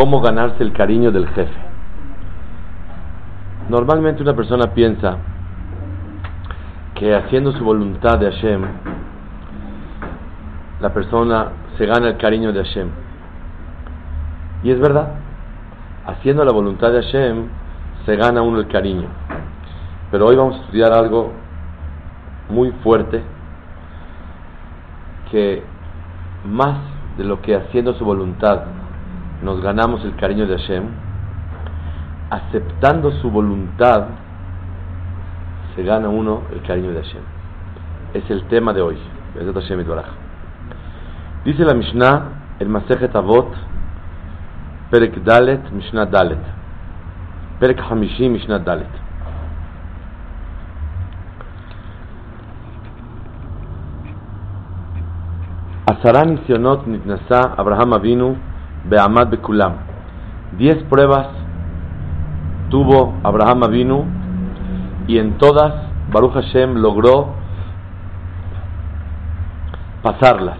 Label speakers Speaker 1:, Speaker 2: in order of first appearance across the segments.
Speaker 1: cómo ganarse el cariño del jefe. Normalmente una persona piensa que haciendo su voluntad de Hashem, la persona se gana el cariño de Hashem. Y es verdad, haciendo la voluntad de Hashem se gana uno el cariño. Pero hoy vamos a estudiar algo muy fuerte que más de lo que haciendo su voluntad nos ganamos el cariño de Hashem, aceptando su voluntad se gana uno el cariño de Hashem. Es el tema de hoy. Dice la Mishnah, el Masejet Avot, Perek Dalet, Mishnah Dalet. Perek Hamishim, Mishnah Dalet. עשרה ניסיונות נתנסה אברהם אבינו Beamad Bekulam. Diez pruebas tuvo Abraham Avinu y en todas Baruch Hashem logró pasarlas.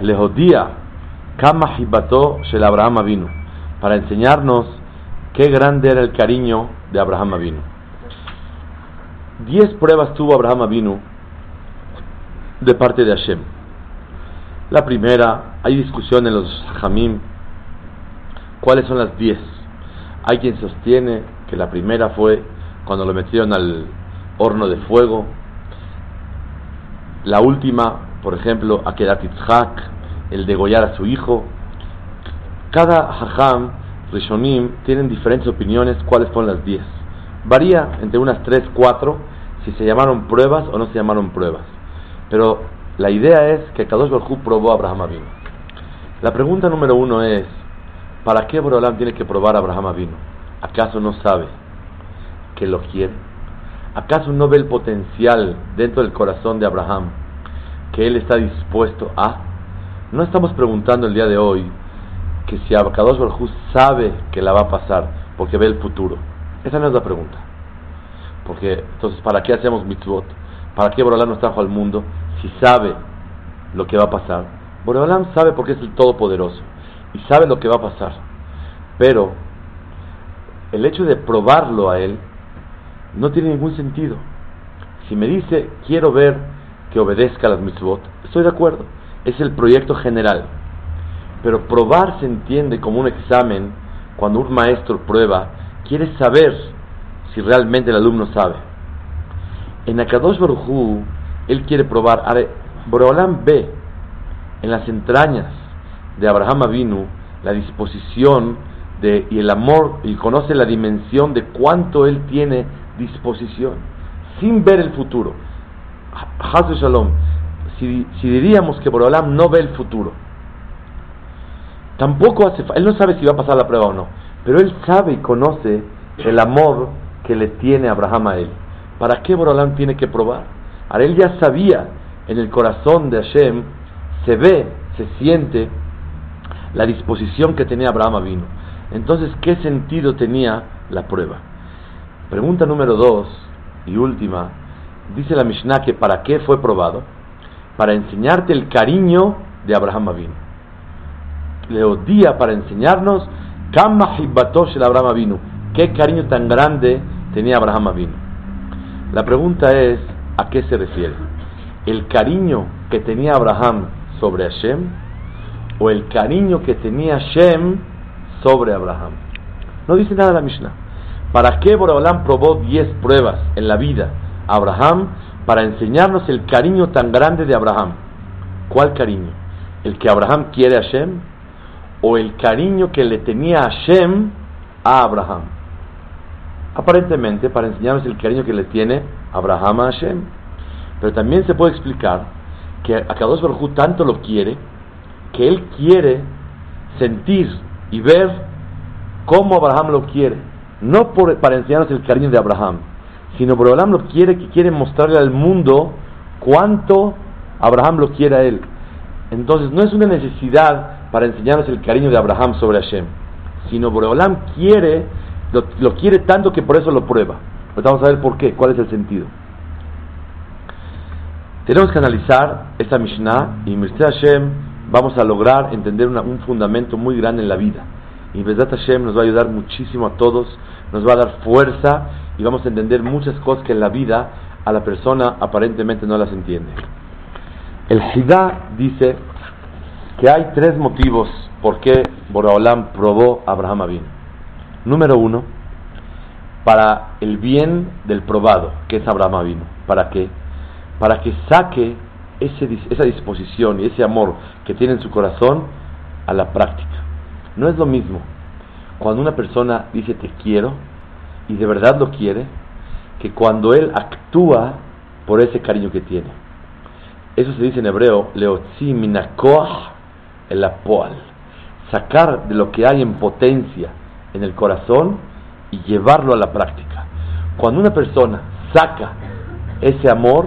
Speaker 1: Lejodía Kama Hibato Shel Abraham Avinu para enseñarnos qué grande era el cariño de Abraham Avinu. Diez pruebas tuvo Abraham Avinu de parte de Hashem. La primera, hay discusión en los Hamim, cuáles son las diez. Hay quien sostiene que la primera fue cuando lo metieron al horno de fuego. La última, por ejemplo, Akedat Yitzhak, el degollar a su hijo. Cada Hacham, Rishonim, tienen diferentes opiniones cuáles fueron las diez. Varía entre unas tres, cuatro, si se llamaron pruebas o no se llamaron pruebas. Pero la idea es que Kadosh Baruj probó a Abraham Avinu. La pregunta número uno es, ¿para qué Borolam tiene que probar a Abraham Avinu? ¿Acaso no sabe que lo quiere? ¿Acaso no ve el potencial dentro del corazón de Abraham que él está dispuesto a? No estamos preguntando el día de hoy que si Kadosh Baruj sabe que la va a pasar porque ve el futuro. Esa no es la pregunta. Porque entonces, ¿para qué hacemos mitzvot? ¿Para qué Borolam nos trajo al mundo si sabe lo que va a pasar. Boreolam sabe porque es el Todopoderoso y sabe lo que va a pasar. Pero el hecho de probarlo a él no tiene ningún sentido. Si me dice, quiero ver que obedezca las mitzvot, estoy de acuerdo. Es el proyecto general. Pero probar se entiende como un examen cuando un maestro prueba, quiere saber si realmente el alumno sabe. En Akadosh Baruj él quiere probar. Boreolam ve en las entrañas de Abraham Avinu la disposición de, y el amor y conoce la dimensión de cuánto él tiene disposición sin ver el futuro. Hazu Shalom, si, si, diríamos que Boreolam no ve el futuro, tampoco hace él no sabe si va a pasar la prueba o no, pero él sabe y conoce el amor que le tiene Abraham a él. ¿Para qué Boreolam tiene que probar? Él ya sabía en el corazón de Hashem, se ve, se siente la disposición que tenía Abraham vino. Entonces, ¿qué sentido tenía la prueba? Pregunta número dos y última. Dice la Mishnah que para qué fue probado? Para enseñarte el cariño de Abraham vino. Le odia para enseñarnos Kama Abraham vino. ¿Qué cariño tan grande tenía Abraham vino? La pregunta es, ¿A qué se refiere? ¿El cariño que tenía Abraham sobre Hashem o el cariño que tenía Hashem sobre Abraham? No dice nada la Mishnah. ¿Para qué Boraholam probó 10 pruebas en la vida a Abraham? Para enseñarnos el cariño tan grande de Abraham. ¿Cuál cariño? ¿El que Abraham quiere a Hashem? ¿O el cariño que le tenía Hashem a Abraham? Aparentemente, para enseñarnos el cariño que le tiene Abraham a Hashem. Pero también se puede explicar que Akadosh Baruj tanto lo quiere que él quiere sentir y ver cómo Abraham lo quiere. No por, para enseñarnos el cariño de Abraham, sino por Abraham lo quiere que quiere mostrarle al mundo cuánto Abraham lo quiere a él. Entonces no es una necesidad para enseñarnos el cariño de Abraham sobre Hashem, sino Boreolam quiere, lo, quiere tanto que por eso lo prueba vamos a ver por qué, cuál es el sentido. Tenemos que analizar esta Mishnah y Mircea Hashem vamos a lograr entender un fundamento muy grande en la vida. Y Besat Hashem nos va a ayudar muchísimo a todos, nos va a dar fuerza y vamos a entender muchas cosas que en la vida a la persona aparentemente no las entiende. El Hidá dice que hay tres motivos por qué Boraholam probó a Abraham Abin. Número uno, para el bien del probado, que es Abraham Abin. ¿Para qué? Para que saque esa disposición y ese amor que tiene en su corazón a la práctica. No es lo mismo cuando una persona dice te quiero y de verdad lo quiere, que cuando él actúa por ese cariño que tiene. Eso se dice en hebreo, leotzi minakoah el apoal. Sacar de lo que hay en potencia en el corazón y llevarlo a la práctica. Cuando una persona saca ese amor,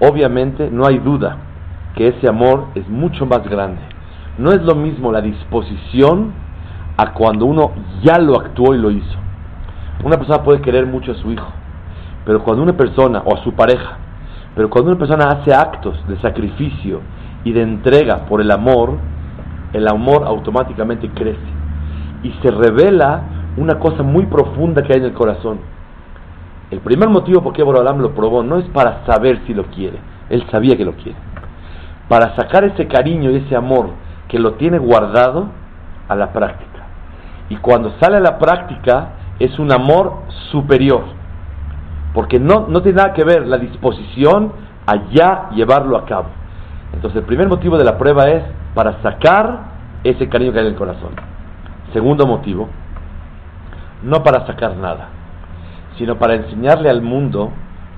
Speaker 1: obviamente no hay duda que ese amor es mucho más grande. No es lo mismo la disposición a cuando uno ya lo actuó y lo hizo. Una persona puede querer mucho a su hijo, pero cuando una persona, o a su pareja, pero cuando una persona hace actos de sacrificio y de entrega por el amor, el amor automáticamente crece y se revela una cosa muy profunda que hay en el corazón. El primer motivo por qué Borolam lo probó no es para saber si lo quiere, él sabía que lo quiere. Para sacar ese cariño y ese amor que lo tiene guardado a la práctica. Y cuando sale a la práctica es un amor superior. Porque no, no tiene nada que ver la disposición a llevarlo a cabo. Entonces el primer motivo de la prueba es para sacar ese cariño que hay en el corazón. Segundo motivo, no para sacar nada sino para enseñarle al mundo,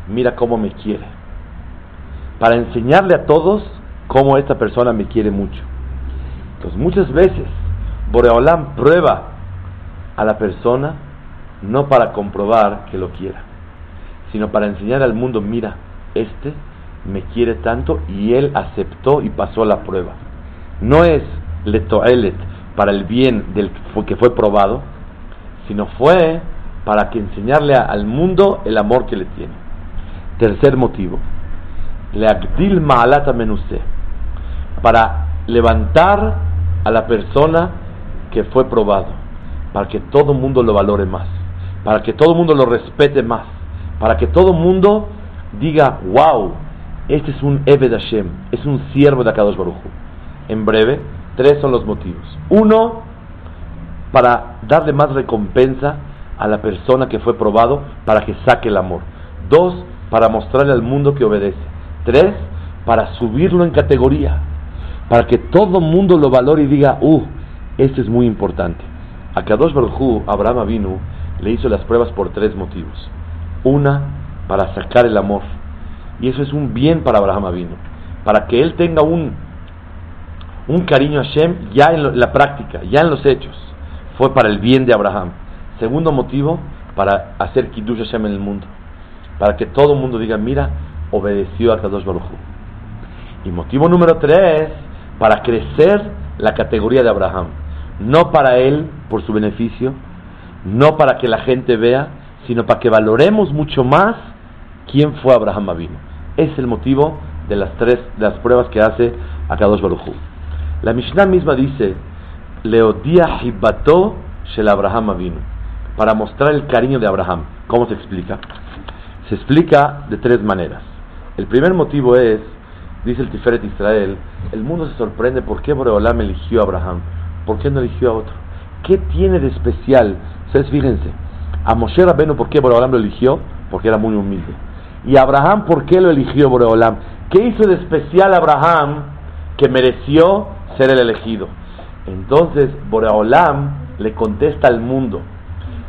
Speaker 1: mira cómo me quiere. Para enseñarle a todos cómo esta persona me quiere mucho. Entonces muchas veces Boreolam prueba a la persona no para comprobar que lo quiera, sino para enseñar al mundo, mira, este me quiere tanto y él aceptó y pasó la prueba. No es letoelet para el bien del que fue probado, sino fue para que enseñarle al mundo el amor que le tiene. Tercer motivo, le agdil ma'alata menuse, para levantar a la persona que fue probado, para que todo el mundo lo valore más, para que todo el mundo lo respete más, para que todo el mundo diga, wow, este es un Ebed Hashem, es un siervo de Akadosh Baruj En breve, tres son los motivos. Uno, para darle más recompensa a la persona que fue probado para que saque el amor. Dos, para mostrarle al mundo que obedece. Tres, para subirlo en categoría. Para que todo mundo lo valore y diga, uh, esto es muy importante. A Kadosh Baruj Abraham Avinu, le hizo las pruebas por tres motivos. Una, para sacar el amor. Y eso es un bien para Abraham Avinu. Para que él tenga un, un cariño a Hashem ya en la práctica, ya en los hechos. Fue para el bien de Abraham. Segundo motivo, para hacer Kiddush Hashem en el mundo. Para que todo el mundo diga, mira, obedeció a Kadosh Baruj Y motivo número tres, para crecer la categoría de Abraham. No para él, por su beneficio, no para que la gente vea, sino para que valoremos mucho más quién fue Abraham Avino. Es el motivo de las tres de las pruebas que hace a Kadosh Baruj La Mishnah misma dice, Leodia Hibato Shel Abraham Avinu para mostrar el cariño de Abraham. ¿Cómo se explica? Se explica de tres maneras. El primer motivo es, dice el Tiferet Israel, el mundo se sorprende por qué Boreolam eligió a Abraham, por qué no eligió a otro. ¿Qué tiene de especial? Ustedes fíjense, a Moshe Rabbeinu, ¿por qué Boreolam lo eligió? Porque era muy humilde. Y Abraham, ¿por qué lo eligió Boreolam? ¿Qué hizo de especial Abraham que mereció ser el elegido? Entonces Boreolam le contesta al mundo,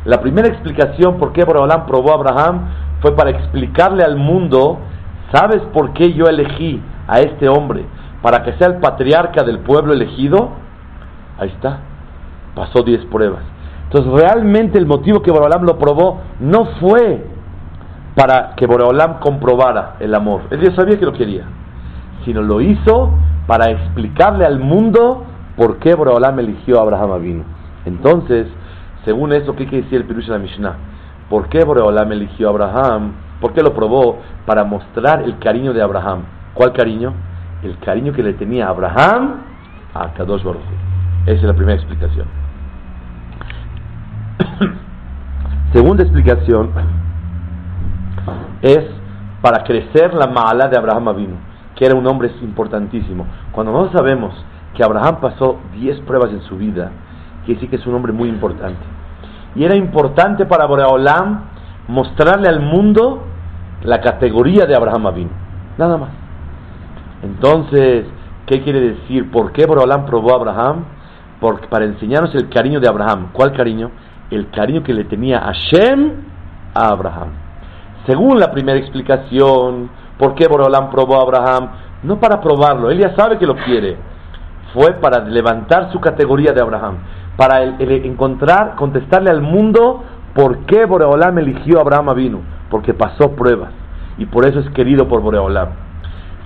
Speaker 1: la primera explicación por qué Boreolam probó a Abraham fue para explicarle al mundo, ¿sabes por qué yo elegí a este hombre? Para que sea el patriarca del pueblo elegido. Ahí está, pasó 10 pruebas. Entonces realmente el motivo que Boreolam lo probó no fue para que Boreolam comprobara el amor. Él ya sabía que lo quería. Sino lo hizo para explicarle al mundo por qué Boreolam eligió a Abraham Avino. Entonces, según eso, ¿qué quiere decir el Pirush de la Mishnah? ¿Por qué Boreolam eligió a Abraham? ¿Por qué lo probó? Para mostrar el cariño de Abraham. ¿Cuál cariño? El cariño que le tenía Abraham a Kadosh Baruch. Esa es la primera explicación. Segunda explicación es para crecer la mala de Abraham Avinu, era un hombre importantísimo. Cuando no sabemos que Abraham pasó 10 pruebas en su vida, quiere decir que es un hombre muy importante. Y era importante para Boreolam mostrarle al mundo la categoría de Abraham Avinu. Nada más. Entonces, ¿qué quiere decir? ¿Por qué Boreolam probó a Abraham? Para enseñarnos el cariño de Abraham. ¿Cuál cariño? El cariño que le tenía Hashem a Abraham. Según la primera explicación, ¿por qué Boreolam probó a Abraham? No para probarlo, él ya sabe que lo quiere. Fue para levantar su categoría de Abraham, para encontrar, contestarle al mundo por qué Boreolam eligió a Abraham vino, porque pasó pruebas y por eso es querido por Boreolam.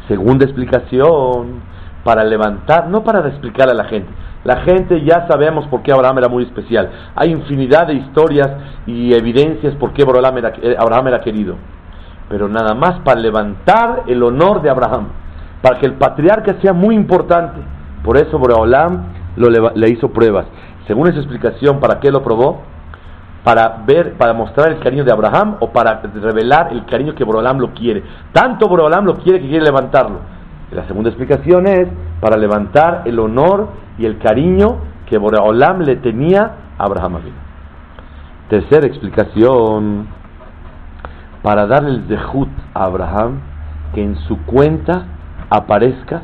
Speaker 1: Segunda explicación, para levantar, no para explicar a la gente. La gente ya sabemos por qué Abraham era muy especial. Hay infinidad de historias y evidencias por qué Abraham era, eh, Abraham era querido. Pero nada más para levantar el honor de Abraham, para que el patriarca sea muy importante. Por eso Boreolam le, hizo pruebas. Según esa explicación, ¿para qué lo probó? Para ver, para mostrar el cariño de Abraham o para revelar el cariño que Boreolam lo quiere. Tanto Boreolam lo quiere que quiere levantarlo. La segunda explicación es para levantar el honor y el cariño que Boreolam le tenía a Abraham Tercera explicación, para darle el dejut a Abraham que en su cuenta aparezca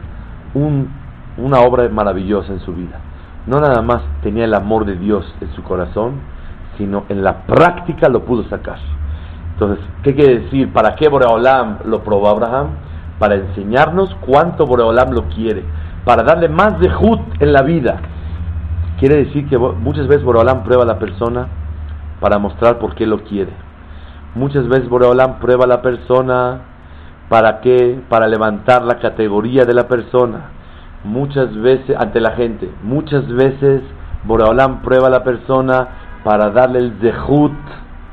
Speaker 1: un una obra maravillosa en su vida. No nada más tenía el amor de Dios en su corazón, sino en la práctica lo pudo sacar. Entonces, ¿qué quiere decir? ¿Para qué Boreolam lo probó Abraham? Para enseñarnos cuánto Boreolam lo quiere, para darle más de Jud en la vida. Quiere decir que muchas veces Boreolam prueba a la persona para mostrar por qué lo quiere. Muchas veces Boreolam prueba a la persona para qué? Para levantar la categoría de la persona muchas veces ante la gente, muchas veces Boreolam prueba a la persona para darle el zehut,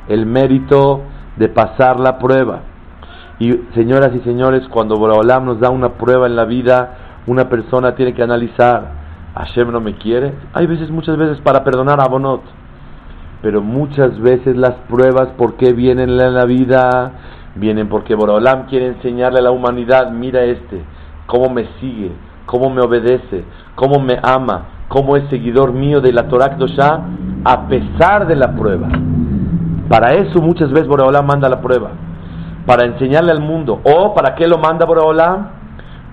Speaker 1: el mérito de pasar la prueba. Y señoras y señores, cuando Boreolam nos da una prueba en la vida, una persona tiene que analizar, Hashem no me quiere. Hay veces, muchas veces para perdonar a Bonot, pero muchas veces las pruebas, ¿por qué vienen en la vida? Vienen porque Boreolam quiere enseñarle a la humanidad, mira este, cómo me sigue, cómo me obedece, cómo me ama, cómo es seguidor mío de la Torah Kdoshá, a pesar de la prueba. Para eso muchas veces Boreolam manda la prueba, para enseñarle al mundo. ¿O para qué lo manda Boreolam?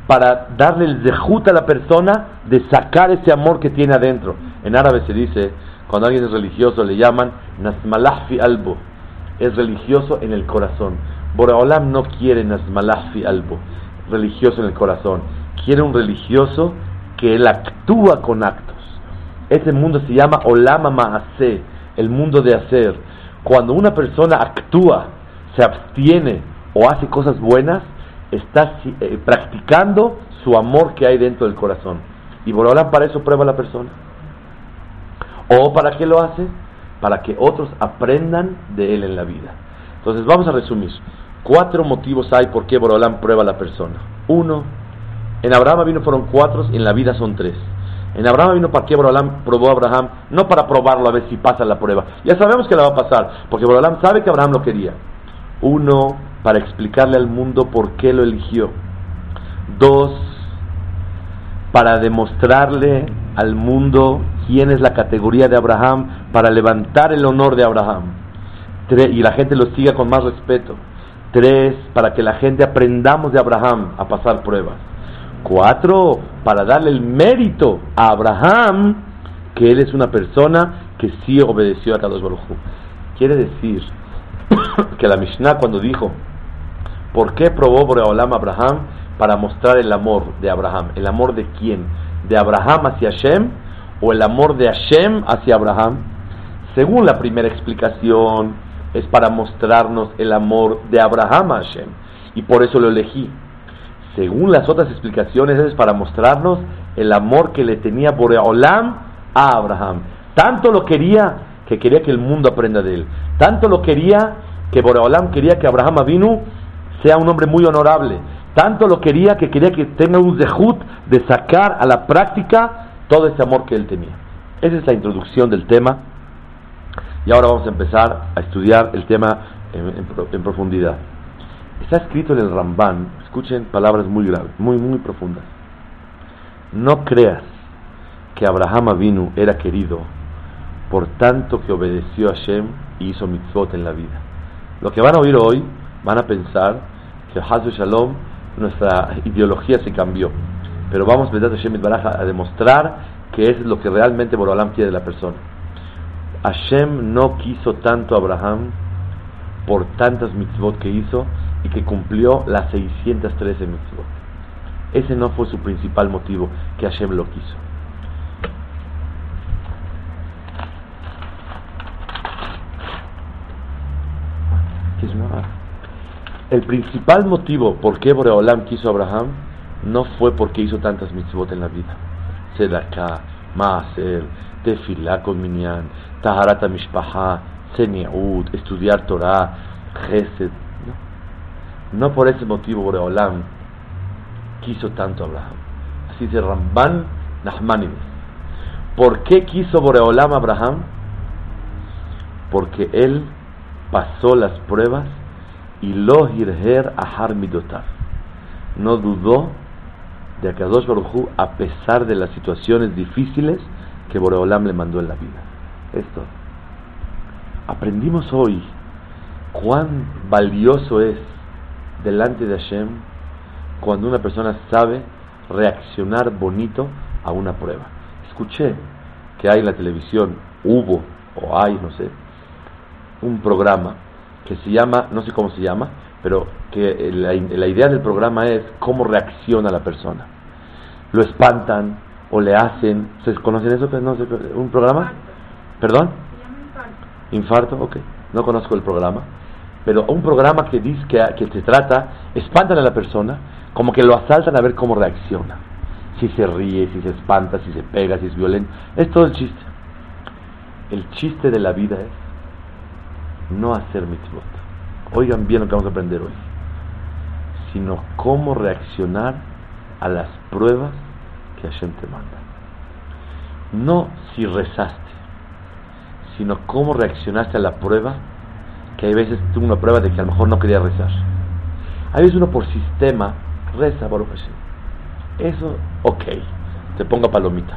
Speaker 1: Para darle el dejut a la persona de sacar ese amor que tiene adentro. En árabe se dice, cuando alguien es religioso, le llaman Nasmalahfi albo. Es religioso en el corazón. Boreolam no quiere Nasmalahfi albo, religioso en el corazón quiere un religioso que él actúa con actos. Ese mundo se llama Olama Mahase, el mundo de hacer. Cuando una persona actúa, se abstiene o hace cosas buenas, está eh, practicando su amor que hay dentro del corazón. Y Borolam para eso prueba a la persona. ¿O para qué lo hace? Para que otros aprendan de él en la vida. Entonces vamos a resumir. Cuatro motivos hay por qué Borolam prueba a la persona. Uno, en Abraham vino fueron cuatro y en la vida son tres. En Abraham vino para que Abraham probó a Abraham, no para probarlo a ver si pasa la prueba. Ya sabemos que la va a pasar, porque Abraham sabe que Abraham lo quería. Uno, para explicarle al mundo por qué lo eligió. Dos, para demostrarle al mundo quién es la categoría de Abraham, para levantar el honor de Abraham. Y la gente lo siga con más respeto. Tres, para que la gente aprendamos de Abraham a pasar pruebas. Cuatro, para darle el mérito a Abraham que él es una persona que sí obedeció a Kadosh Baruj Quiere decir que la Mishnah cuando dijo, ¿por qué probó Boreolam Abraham? Para mostrar el amor de Abraham. ¿El amor de quién? ¿De Abraham hacia Hashem o el amor de Hashem hacia Abraham? Según la primera explicación, es para mostrarnos el amor de Abraham a Hashem. Y por eso lo elegí. Según las otras explicaciones, es para mostrarnos el amor que le tenía Boreolam a Abraham. Tanto lo quería que quería que el mundo aprenda de él. Tanto lo quería que Boreolam quería que Abraham Avinu sea un hombre muy honorable. Tanto lo quería que quería que tenga un zehut de sacar a la práctica todo ese amor que él tenía. Esa es la introducción del tema Y ahora vamos a empezar a estudiar el tema en, profundidad. Está escrito en el Ramban, escuchen palabras muy graves, muy, muy profundas. No creas que Abraham Avinu era querido por tanto que obedeció a Shem y hizo mitzvot en la vida. Lo que van a oír hoy, van a pensar que Hazu Shalom, nuestra ideología se cambió. Pero vamos a demostrar que es lo que realmente Borolam quiere de la persona. Hashem no quiso tanto a Abraham por tantas mitzvot que hizo y que cumplió las 613 mitzvot. Ese no fue su principal motivo, que Hashem lo quiso. El principal motivo por qué Boreolam quiso a Abraham no fue porque hizo tantas mitzvot en la vida. Sedaka, Maaser, Tefilá con Minyan, Taharata Mishpaha, Seniaud, estudiar Torah, Gesed. No. no por ese motivo Boreolam quiso tanto a Abraham. Así dice Ramban Nahmanides. ¿Por qué quiso Boreolam a Abraham? Porque él pasó las pruebas y lo hirher ahar midotav. No dudó de Akadosh Baruj a pesar de las situaciones difíciles que Boreolam le mandó en la vida. Esto. Aprendimos hoy cuán valioso es delante de Hashem cuando una persona sabe reaccionar bonito a una prueba. Escuché que hay en la televisión, hubo o hay, no sé, un programa que se llama, no sé cómo se llama, pero que la, idea del programa es cómo reacciona la persona. Lo espantan o le hacen, ¿se conocen eso? No ¿Un programa? ¿Perdón? Infarto, ok. No conozco el programa. Pero un programa que dice que, que se trata, espantan a la persona, como que lo asaltan a ver cómo reacciona. Si se ríe, si se espanta, si se pega, si es violento. Es todo el chiste. El chiste de la vida es no hacer mitzvot. Oigan bien lo que vamos a aprender hoy, sino cómo reaccionar a las pruebas que Hashem te manda. No si rezaste, sino cómo reaccionaste a la prueba, que hay veces tuvo una prueba de que a lo mejor no quería rezar. Hay veces uno por sistema reza por Hashem. Eso, ok, te ponga palomita.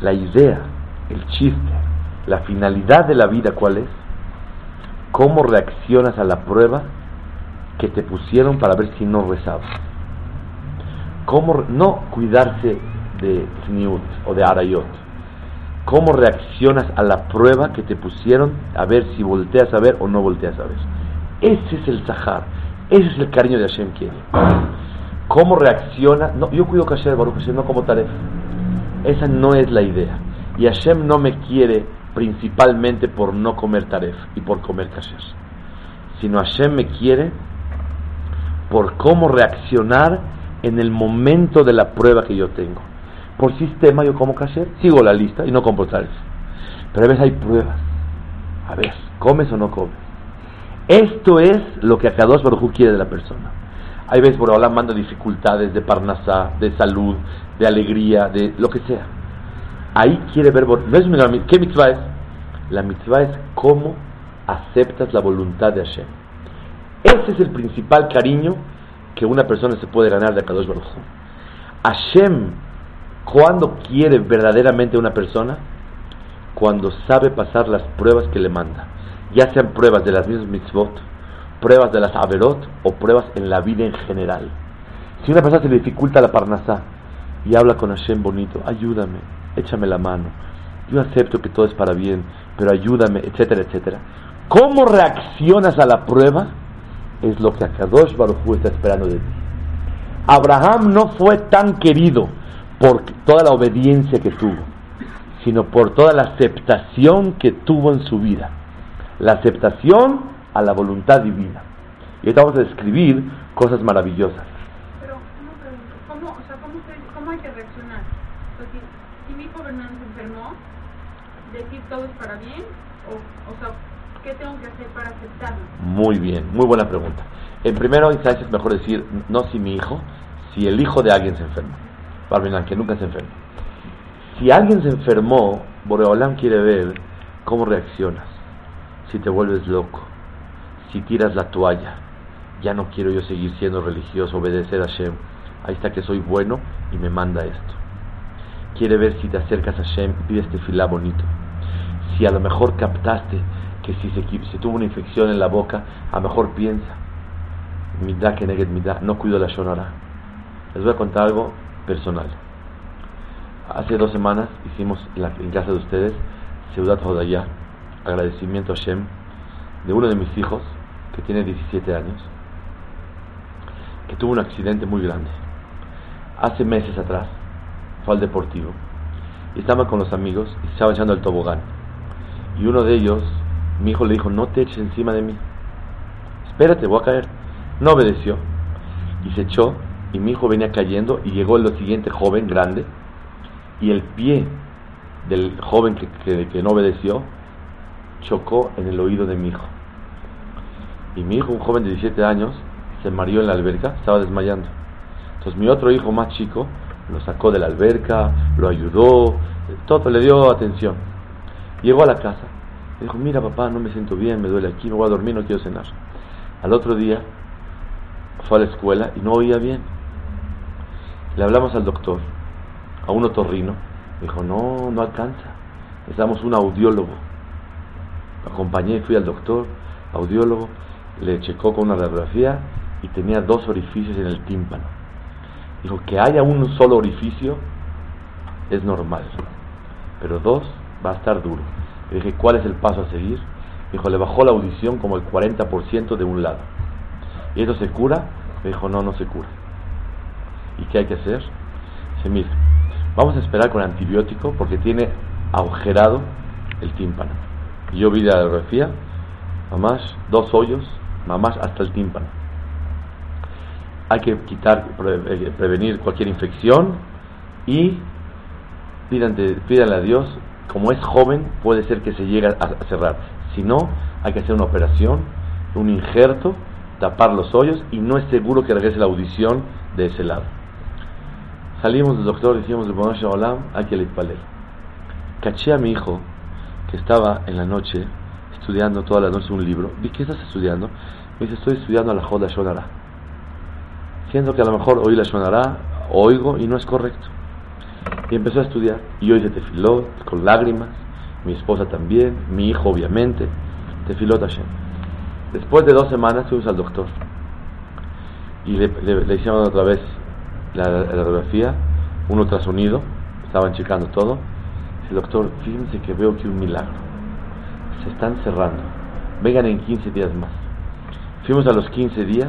Speaker 1: La idea, el chiste, la finalidad de la vida, ¿cuál es? ¿Cómo reaccionas a la prueba que te pusieron para ver si no rezabas? ¿Cómo no cuidarse de sniut o de arayot? ¿Cómo reaccionas a la prueba que te pusieron a ver si volteas a ver o no volteas a ver? Ese es el Sahar, ese es el cariño de Hashem quiere. ¿Cómo reacciona? No, yo cuido kasher, Baruch Hashem, no como taref. Esa no es la idea. Y Hashem no me quiere principalmente por no comer taref y por comer kasher, sino Hashem me quiere por cómo reaccionar en el momento de la prueba que yo tengo. Por sistema yo como kasher, sigo la lista y no compro taref. Pero a veces hay pruebas. A ver, ¿comes o no comes? Esto es lo que Akadosh Baruj quiere de la persona. Hay veces por hablar manda dificultades de parnasá, de salud, de alegría, de lo que sea. Ahí quiere ver, ¿qué mitzvah es? La mitzvah es cómo aceptas la voluntad de Hashem. Ese es el principal cariño que una persona se puede ganar de Akadosh Baruch Hashem, cuando quiere verdaderamente una persona, cuando sabe pasar las pruebas que le manda, ya sean pruebas de las mismas mitzvot, pruebas de las averot o pruebas en la vida en general. Si una persona se le dificulta la parnasá y habla con Hashem bonito, ayúdame, échame la mano. Yo acepto que todo es para bien, pero ayúdame, etcétera, etcétera. ¿Cómo reaccionas a la prueba? Es lo que Akadosh Baruj está esperando de ti. Abraham no fue tan querido por toda la obediencia que tuvo, sino por toda la aceptación que tuvo en su vida. La aceptación a la voluntad divina. Y ahorita vamos a describir cosas maravillosas.
Speaker 2: Todo es para bien? O, sea, ¿qué tengo que hacer para aceptarlo?
Speaker 1: Muy bien, muy buena pregunta. En primero instancia es mejor decir, no si mi hijo, si el hijo de alguien se enferma. Barminan, que nunca se enferma. Si alguien se enfermó, Boreolam quiere ver ¿Cómo reaccionas? Si te vuelves loco, si tiras la toalla, ya no quiero yo seguir siendo religioso, obedecer a Hashem. Ahí está que soy bueno y me manda esto. Quiere ver si te acercas a Hashem y pides este filá bonito. Si a lo mejor captaste que si se, tuvo una infección en la boca, a lo mejor piensa, midá que neget midá, no cuido la shonara. Les voy a contar algo personal. Hace dos semanas hicimos en, casa de ustedes Ciudad Hodayá, agradecimiento a Hashem de uno de mis hijos que tiene 17 años, que tuvo un accidente muy grande. Hace meses atrás fue al deportivo y estaba con los amigos y estaba echando el tobogán. Y uno de ellos mi hijo le dijo, no te eches encima de mí. Espérate, voy a caer. No obedeció. Y se echó y mi hijo venía cayendo y llegó el siguiente joven grande y el pie del joven que, que, no obedeció chocó en el oído de mi hijo. Y mi hijo, un joven de 17 años, se mareó en la alberca, estaba desmayando. Entonces mi otro hijo más chico lo sacó de la alberca, lo ayudó, todo, le dio atención. Llegó a la casa dijo, mira papá, no me siento bien, me duele aquí, me voy a dormir, no quiero cenar. Al otro día fue a la escuela y no oía bien. Le hablamos al doctor, a un otorrino, dijo, no, no alcanza, necesitamos un audiólogo. Lo acompañé, fui al doctor, audiólogo, le checó con una radiografía y tenía dos orificios en el tímpano. Dijo, que haya un solo orificio es normal, pero dos va a estar duro. Le dije, ¿cuál es el paso a seguir? Dijo, le bajó la audición como el 40% de un lado. ¿Y eso se cura? Me dijo, no, no se cura. ¿Y qué hay que hacer? Dice, mira, vamos a esperar con antibiótico porque tiene agujerado el tímpano. Yo vi la radiografía, mamás, dos hoyos, mamás hasta el tímpano. Hay que quitar, eh, prevenir cualquier infección y pídanle a Dios como es joven, puede ser que se llegue a cerrar. Si no, hay que hacer una operación, un injerto, tapar los hoyos y no es seguro que regrese la audición de ese lado. Salimos del doctor y dijimos, hay que le Caché a mi hijo que estaba en la noche estudiando toda la noche un libro. Vi, ¿qué estás estudiando? Me dice, estoy estudiando la Joda Shonara. Siento que a lo mejor oí la Shonara, oigo y no es correcto. Y empezó a estudiar. Y hoy se tefiló con lágrimas. Mi esposa también. Mi hijo, obviamente. Tefiló Tashem. Después de dos semanas fuimos al doctor. Y le, le, hicieron otra vez la, radiografía. Un. Estaban checando todo. El doctor, fíjense que veo que un milagro. Se están cerrando. Vengan en 15 días más. Fuimos a los 15 días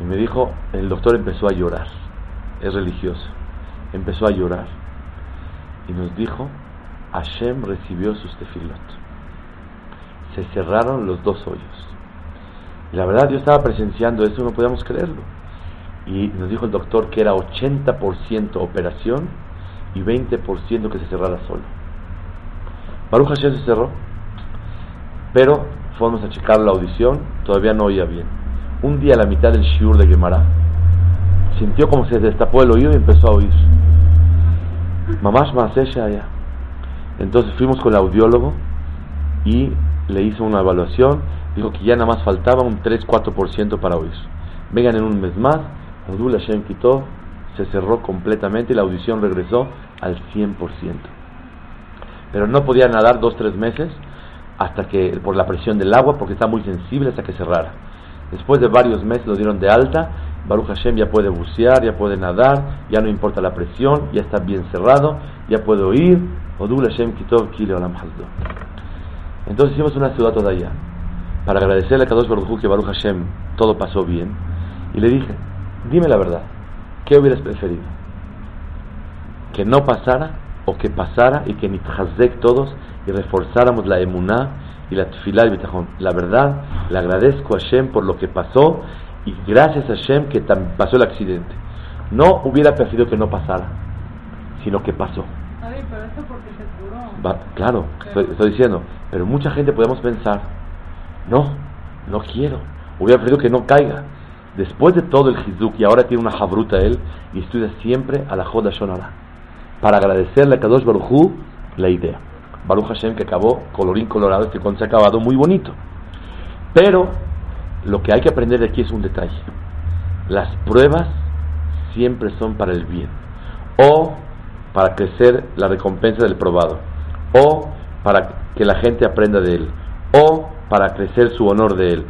Speaker 1: y me dijo, el doctor empezó a llorar. Es religioso empezó a llorar y nos dijo, Hashem recibió sus tefilot. Se cerraron los dos hoyos. Y la verdad yo estaba presenciando eso, no podíamos creerlo. Y nos dijo el doctor que era 80% operación y 20% que se cerrara solo. Baruch Hashem se cerró, pero fuimos a checar la audición, todavía no oía bien. Un día a la mitad del shiur de Gemara, sintió como se destapó el oído y empezó a oír. Mamás más allá. Entonces fuimos con el audiólogo y le hizo una evaluación. Dijo que ya nada más faltaba un 3-4% para oír. Vengan en un mes más. Odul Hashem quitó, se cerró completamente y la audición regresó al 100%. Pero no podía nadar 2-3 meses hasta que por la presión del agua, porque está muy sensible hasta que cerrara. Después de varios meses lo dieron de alta Baruch Hashem ya puede bucear, ya puede nadar, ya no importa la presión, ya está bien cerrado, ya puede oír. Hashem Kitov Entonces hicimos una ciudad toda allá para agradecerle a Kadosh Baruch que Baruch Hashem todo pasó bien. Y le dije, dime la verdad, ¿qué hubieras preferido? ¿Que no pasara o que pasara y que nitchazek todos y reforzáramos la emuná y la tefilá y La verdad, le agradezco a Hashem por lo que pasó y gracias a Shem que pasó el accidente. No hubiera preferido que no pasara, sino que pasó.
Speaker 2: Ay, pero eso porque se curó.
Speaker 1: claro, estoy, diciendo, pero mucha gente podemos pensar, no, no quiero, hubiera preferido que no caiga. Después de todo el Hizuk, y ahora tiene una jabruta él, y estudia siempre a la Joda Shonara, para agradecerle a Kadosh Baruchu la idea. Baruch Hashem, que acabó colorín colorado, este cuento se ha acabado muy bonito. Pero lo que hay que aprender de aquí es un detalle. Las pruebas siempre son para el bien. O para crecer la recompensa del probado. O para que la gente aprenda de él. O para crecer su honor de él.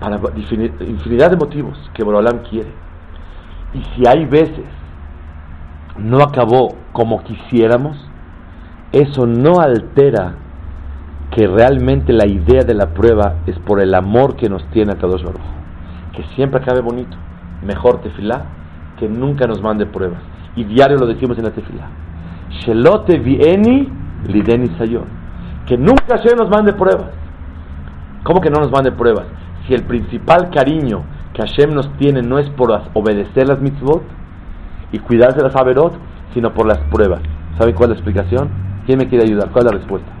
Speaker 1: Para infinidad de motivos que Borolam quiere. Y si hay veces no acabó como quisiéramos, eso no altera que realmente la idea de la prueba es por el amor que nos tiene a todos Baruj. Que siempre acabe bonito. Mejor tefilá que nunca nos mande pruebas. Y diario lo decimos en la tefilá. Shelote vieni lideni sayon. Que nunca se nos mande pruebas. ¿Cómo que no nos mande pruebas? Si el principal cariño que Hashem nos tiene no es por obedecer las mitzvot y cuidarse las averot, sino por las pruebas. ¿Saben cuál es la explicación? ¿Quién me quiere ayudar? ¿Cuál es la respuesta?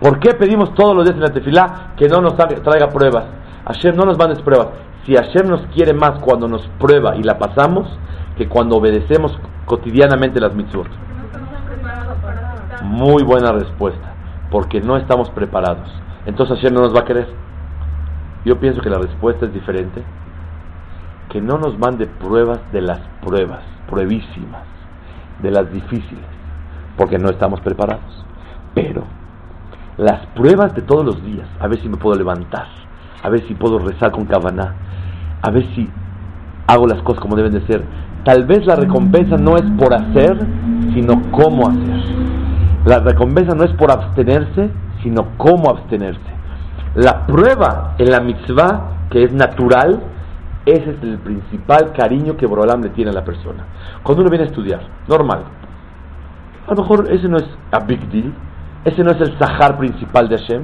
Speaker 1: ¿Por qué pedimos todos los días en la tefilá que no nos traiga pruebas? Hashem no nos mandes pruebas. Si Hashem nos quiere más cuando nos prueba y la pasamos, que cuando obedecemos cotidianamente las mitzvot. Muy buena respuesta. Porque no estamos preparados. Entonces Hashem no nos va a querer. Yo pienso que la respuesta es diferente. Que no nos mande pruebas de las pruebas, pruebísimas, de las difíciles, porque no estamos preparados. Pero las pruebas de todos los días, a ver si me puedo levantar, a ver si puedo rezar con cabana, a ver si hago las cosas como deben de ser. Tal vez la recompensa no es por hacer, sino cómo hacer. La recompensa no es por abstenerse, sino cómo abstenerse. La prueba en la mitzvah, que es natural, ese es el principal cariño que Borolam le tiene a la persona. Cuando uno viene a estudiar, normal. A lo mejor ese no es a big deal, ese no es el sahar principal de Hashem.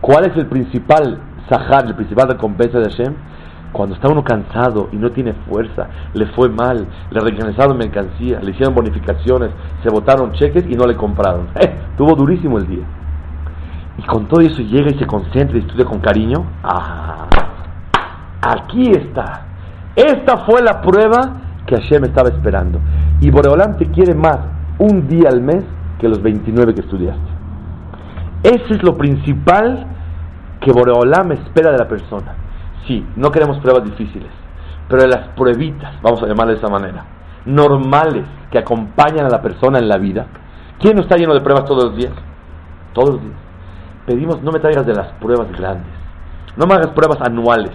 Speaker 1: ¿Cuál es el principal sahar, el principal recompensa de Hashem? Cuando está uno cansado y no tiene fuerza, le fue mal, le regresaron mercancía, le hicieron bonificaciones, se botaron cheques y no le compraron. Eh, tuvo durísimo el día. Y con todo eso llega y se concentra y estudia con cariño. Ah, aquí está. Esta fue la prueba que Hashem estaba esperando. Y Boreolam te quiere más un día al mes que los 29 que estudiaste. Ese es lo principal que Boreolam espera de la persona. Sí, no queremos pruebas difíciles, pero de las pruebitas, vamos a llamarle de esa manera, normales que acompañan a la persona en la vida. ¿Quién no está lleno de pruebas todos los días? Todos los días. Pedimos, no me traigas de las pruebas grandes, no me hagas pruebas anuales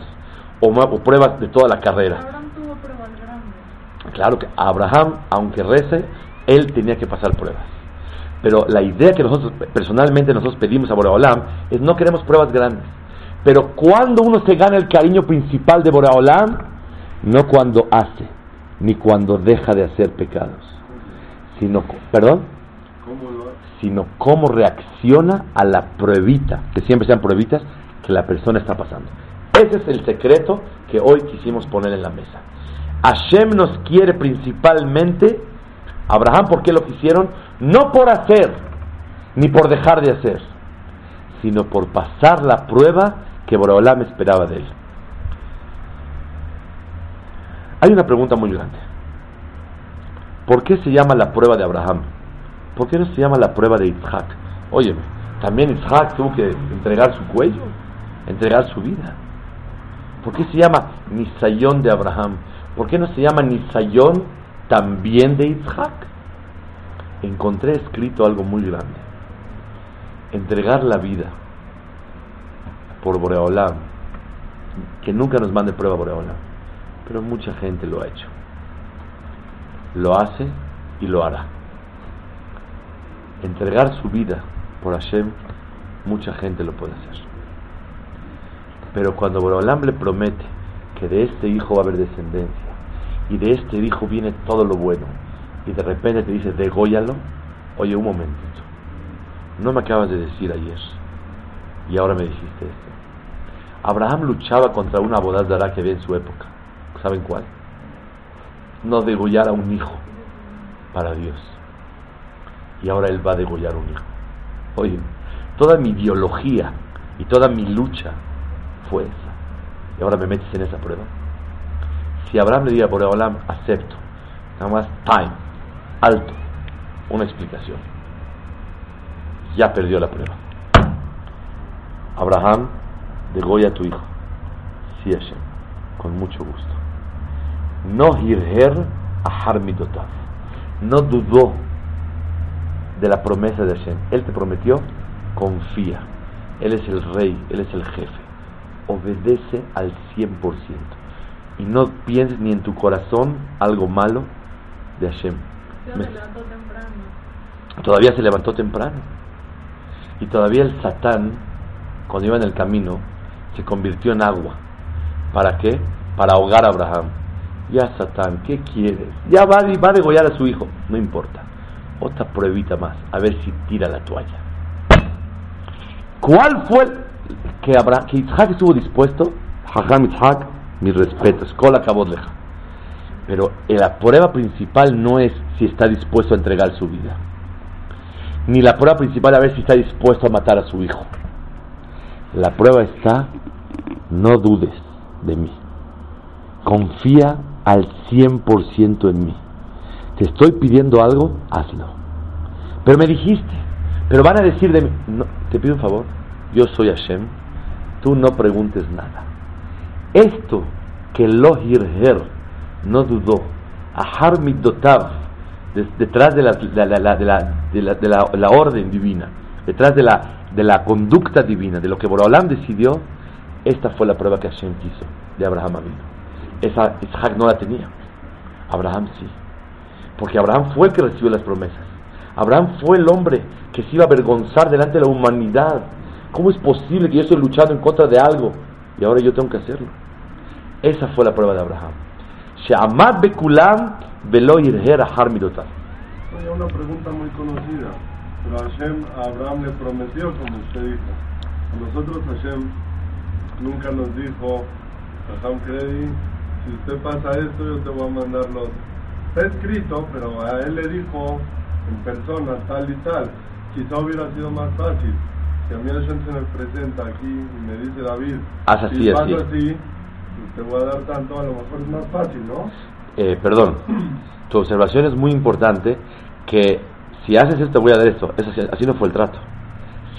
Speaker 1: o, o pruebas de toda la carrera.
Speaker 2: Abraham tuvo pruebas grandes.
Speaker 1: Claro que Abraham, aunque rece, él tenía que pasar pruebas. Pero la idea que nosotros personalmente nosotros pedimos a Boreolam es no queremos pruebas grandes. Pero cuando uno se gana el cariño principal de Boreolam, no cuando hace, ni cuando deja de hacer pecados, sino, perdón, sino cómo reacciona a la pruebita, que siempre sean pruebitas, que la persona está pasando. Ese es el secreto que hoy quisimos poner en la mesa. Hashem nos quiere principalmente, Abraham, ¿por qué lo quisieron? No por hacer, ni por dejar de hacer, sino por pasar la prueba que Boreolam esperaba de él. Hay una pregunta muy grande. ¿Por qué se llama la prueba de Abraham? ¿Por qué no se llama la prueba de Isaac? Óyeme, también Isaac tuvo que entregar su cuello, entregar su vida. ¿Por qué se llama Nisayón de Abraham? ¿Por qué no se llama Nisayón también de Isaac? Encontré escrito algo muy grande. Entregar la vida por Boreolam, que nunca nos mande prueba Boreolam, pero mucha gente lo ha hecho. Lo hace y lo hará. Entregar su vida por Hashem, mucha gente lo puede hacer. Pero cuando Boreolam le promete que de este hijo va a haber descendencia y de este hijo viene todo lo bueno y de repente te dice degóyalo, oye un momentito, no me acabas de decir ayer y ahora me dijiste esto. Abraham luchaba contra una bodazara que había en su época. ¿Saben cuál? No degollar a un hijo para Dios. Y ahora él va a degollar un hijo. Oye, toda mi ideología y toda mi lucha fue esa. Y ahora me metes en esa prueba. Si Abraham le diga por Abraham, acepto. Nada más time, alto, una explicación. ya perdió la prueba. Abraham, degolla a tu hijo. Sí, Hashem, con mucho gusto. No hirher a Harmidotav. No dudó de la promesa de Hashem. Él te prometió, confía. Él es el rey, Él es el jefe. Obedece al 100%. Y no pienses ni en tu corazón algo malo de Hashem. Todavía se levantó temprano. Y todavía el Satán, cuando iba en el camino, se convirtió en agua. ¿Para qué? Para ahogar a Abraham. Ya Satán, ¿qué quieres? Ya va, va a degollar a su hijo. No importa. Otra pruebita más. A ver si tira la toalla. ¿Cuál fue que, Abraham, que Isaac estuvo dispuesto? Hajam Isaac, mis respetos. Cola leja. Pero la prueba principal no es si está dispuesto a entregar su vida. Ni la prueba principal a ver si está dispuesto a matar a su hijo. La prueba está, no dudes de mí. Confía al 100% en mí. Te estoy pidiendo algo, hazlo. Pero me dijiste, pero van a decir de mí, no, te pido un favor, yo soy Hashem, tú no preguntes nada. Esto que Lohir no dudó, a Dotav, detrás de la, de, la, orden divina, detrás de la, de la conducta divina, de lo que Borolam decidió, esta fue la prueba que Hashem quiso de Abraham Avinu. Esa Isaac no la tenía. Abraham sí. Porque Abraham fue el que recibió las promesas. Abraham fue el hombre que se iba a avergonzar delante de la humanidad. ¿Cómo es posible que yo esté luchando en contra de algo y ahora yo tengo que hacerlo? Esa fue la prueba de Abraham. She'amad bekulam velo irher midotar.
Speaker 3: Hay una pregunta muy conocida. Pero Hashem a Abraham le prometió, como usted dijo. A nosotros Hashem nunca nos dijo, Hashem Kredi, si usted pasa esto, yo te voy a mandar los... Está escrito, pero a él le dijo en persona, tal y tal. Quizá hubiera sido más fácil. Si a mí Hashem se me presenta aquí y me dice David,
Speaker 1: Haz así,
Speaker 3: si pasa
Speaker 1: así.
Speaker 3: así, te voy a dar tanto, a lo mejor es más fácil, ¿no?
Speaker 1: Eh, perdón, tu observación es muy importante que si haces esto voy a dar esto. Eso, así no fue el trato.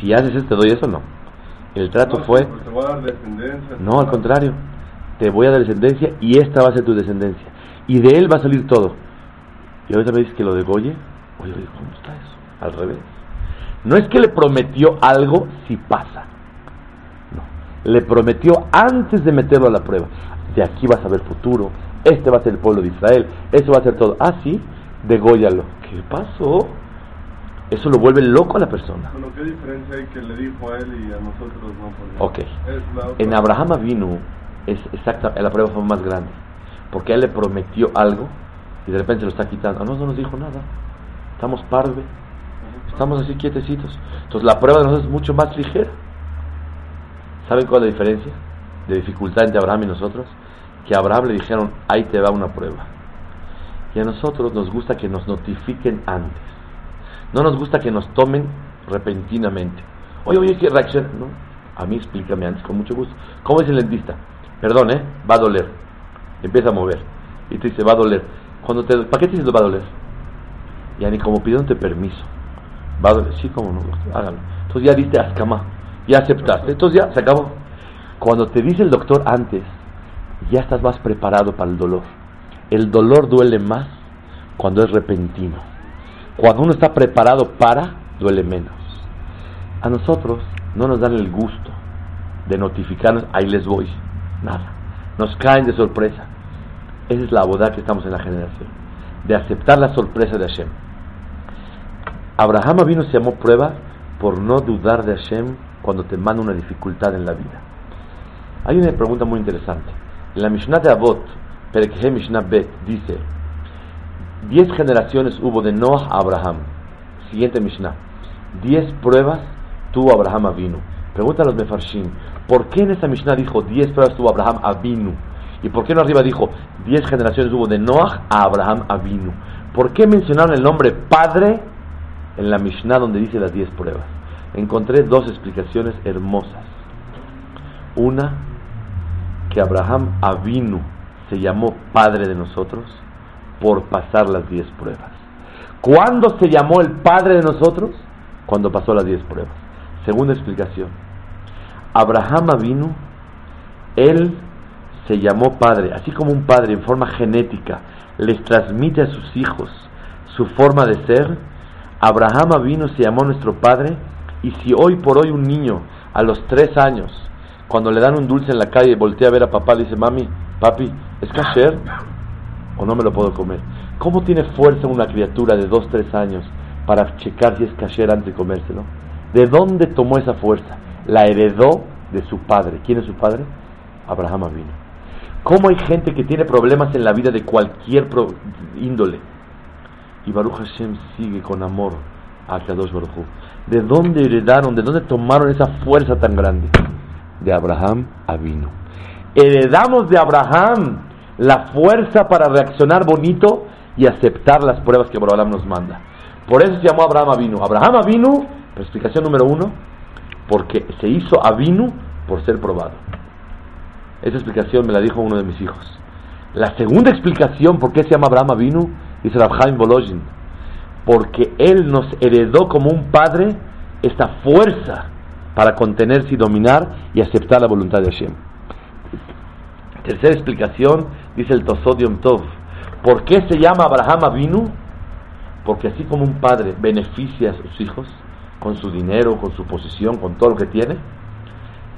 Speaker 1: Si haces esto doy eso, no. El trato fue...
Speaker 3: Te voy a dar descendencia.
Speaker 1: No, al contrario. Te voy a dar descendencia y esta va a ser tu descendencia. Y de él va a salir todo. Y ahorita me dices que lo de Goye. Oye, oye, ¿cómo está eso? Al revés. No es que le prometió algo si pasa. Le prometió antes de meterlo a la prueba. De aquí vas a ver futuro. Este va a ser el pueblo de Israel. Eso va a ser todo. Ah, sí, degóyalo. ¿Qué pasó? Eso lo vuelve loco a la persona.
Speaker 3: Bueno, ¿qué diferencia hay que le dijo a él y a nosotros
Speaker 1: no? Ok. En Abraham vino, es exacta, la prueba fue más grande. Porque él le prometió algo y de repente se lo está quitando. A nosotros no nos dijo nada. Estamos parve. Estamos así quietecitos. Entonces la prueba de nosotros es mucho más ligera. ¿Saben cuál es la diferencia de dificultad entre Abraham y nosotros? Que a Abraham le dijeron, ahí te va una prueba. Y a nosotros nos gusta que nos notifiquen antes. No nos gusta que nos tomen repentinamente. Oye, oye, ¿qué reacción? No, a mí explícame antes, con mucho gusto. ¿Cómo es el dentista? Perdón, ¿eh? Va a doler. Empieza a mover. Y te dice, va a doler. Cuando te, ¿Para qué te dices va a doler? Ya ni como pidiéndote permiso. Va a doler. Sí, cómo no, hágalo. Entonces ya diste ascama. Ya aceptaste. Entonces ya se acabó. Cuando te dice el doctor antes, ya estás más preparado para el dolor. El dolor duele más cuando es repentino. Cuando uno está preparado para, duele menos. A nosotros no nos dan el gusto de notificarnos, ahí les voy. Nada. Nos caen de sorpresa. Esa es la boda que estamos en la generación. De aceptar la sorpresa de Hashem. Abraham vino se llamó prueba por no dudar de Hashem cuando te manda una dificultad en la vida. Hay una pregunta muy interesante. En la Mishnah de Abot, Perekhe Mishnah Bet, dice: Diez generaciones hubo de Noah a Abraham. Siguiente Mishnah. Diez pruebas tuvo Abraham vino. Pregunta a los Mefarshim: ¿por qué en esta Mishnah dijo diez pruebas tuvo Abraham Avinu? ¿Y por qué no arriba dijo diez generaciones hubo de Noah a Abraham Avinu? ¿Por qué mencionaron el nombre padre en la Mishnah donde dice las diez pruebas? Encontré dos explicaciones hermosas. Una, que Abraham Avinu se llamó padre de nosotros por pasar las diez pruebas. ¿Cuándo se llamó el padre de nosotros? cuando pasó las diez pruebas. Segunda explicación. Abraham vino, él se llamó padre, así como un padre en forma genética les transmite a sus hijos su forma de ser. Abraham vino, se llamó nuestro padre, y si hoy por hoy un niño a los tres años, cuando le dan un dulce en la calle voltea a ver a papá, le dice, mami, papi, ¿es kasher o no me lo puedo comer? ¿Cómo tiene fuerza una criatura de dos, tres años para checar si es kasher antes de comérselo? ¿De dónde tomó esa fuerza? La heredó de su padre. ¿Quién es su padre? Abraham vino. ¿Cómo hay gente que tiene problemas en la vida de cualquier índole? Y Baruch Hashem sigue con amor a Kadosh Baruch ¿De dónde heredaron, de dónde tomaron esa fuerza tan grande? De Abraham a vino. Heredamos de Abraham la fuerza para reaccionar bonito y aceptar las pruebas que Abraham nos manda. Por eso se llamó Abraham Avinu. Abraham Avinu, explicación número uno, porque se hizo Avinu por ser probado. Esa explicación me la dijo uno de mis hijos. La segunda explicación por qué se llama Abraham Avinu dice Rabhaim Bolojin. Porque él nos heredó como un padre esta fuerza para contenerse y dominar y aceptar la voluntad de Hashem. Tercera explicación dice el Tosodium Tov. ¿Por qué se llama Abraham Avinu? Porque así como un padre beneficia a sus hijos con su dinero, con su posición, con todo lo que tiene,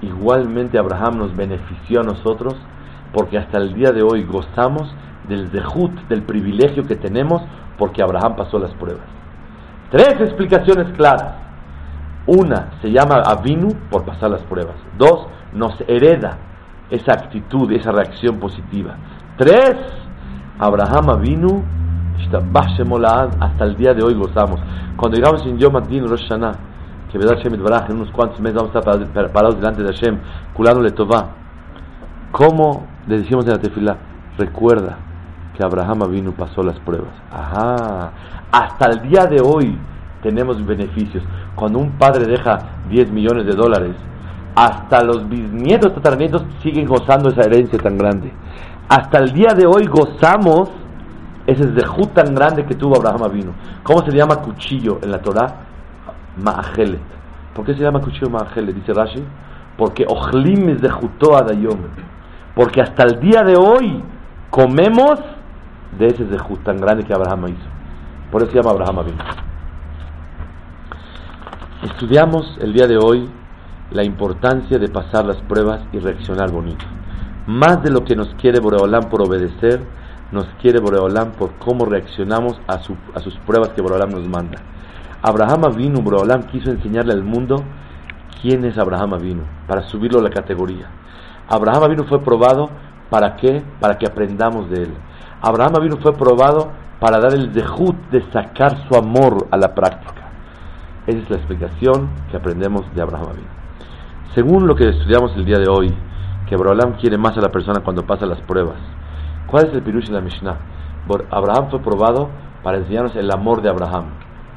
Speaker 1: igualmente Abraham nos benefició a nosotros porque hasta el día de hoy gozamos del dejut, del privilegio que tenemos porque Abraham pasó las pruebas. Tres explicaciones claras. Una, se llama Avinu por pasar las pruebas. Dos, nos hereda esa actitud, esa reacción positiva. Tres, Abraham Avinu, hasta el día de hoy gozamos. Cuando llegamos en Yom Adin Rosh Hashanah, que Hashem en unos cuantos meses vamos a estar parados delante de Hashem, culándole Tová. ¿Cómo le decimos en la tefila? Recuerda que Abraham vino pasó las pruebas. Ajá. Hasta el día de hoy tenemos beneficios. Cuando un padre deja 10 millones de dólares, hasta los bisnietos, tataranietos siguen gozando esa herencia tan grande. Hasta el día de hoy gozamos ese dejud tan grande que tuvo Abraham vino. ¿Cómo se llama cuchillo en la Torah? Ma'ajelet. ¿Por qué se llama cuchillo Ma'ajelet? Dice Rashi. Porque Ojlim es de Adayom. Porque hasta el día de hoy comemos de ese zehut tan grande que Abraham hizo. Por eso se llama Abraham Avinu. Estudiamos el día de hoy la importancia de pasar las pruebas y reaccionar bonito. Más de lo que nos quiere Boreolam por obedecer, nos quiere Boreolam por cómo reaccionamos a, a sus pruebas que Boreolam nos manda. Abraham Avinu, Boreolam quiso enseñarle al mundo quién es Abraham Avinu, para subirlo a la categoría. Abraham Avinu fue probado, ¿para qué? Para que aprendamos de él. Abraham Avinu fue probado para dar el dejut de sacar su amor a la práctica. Esa es la explicación que aprendemos de Abraham Avinu. Según lo que estudiamos el día de hoy, que Abraham quiere más a la persona cuando pasa las pruebas. ¿Cuál es el pirush de la Mishnah? Abraham fue probado para enseñarnos el amor de Abraham.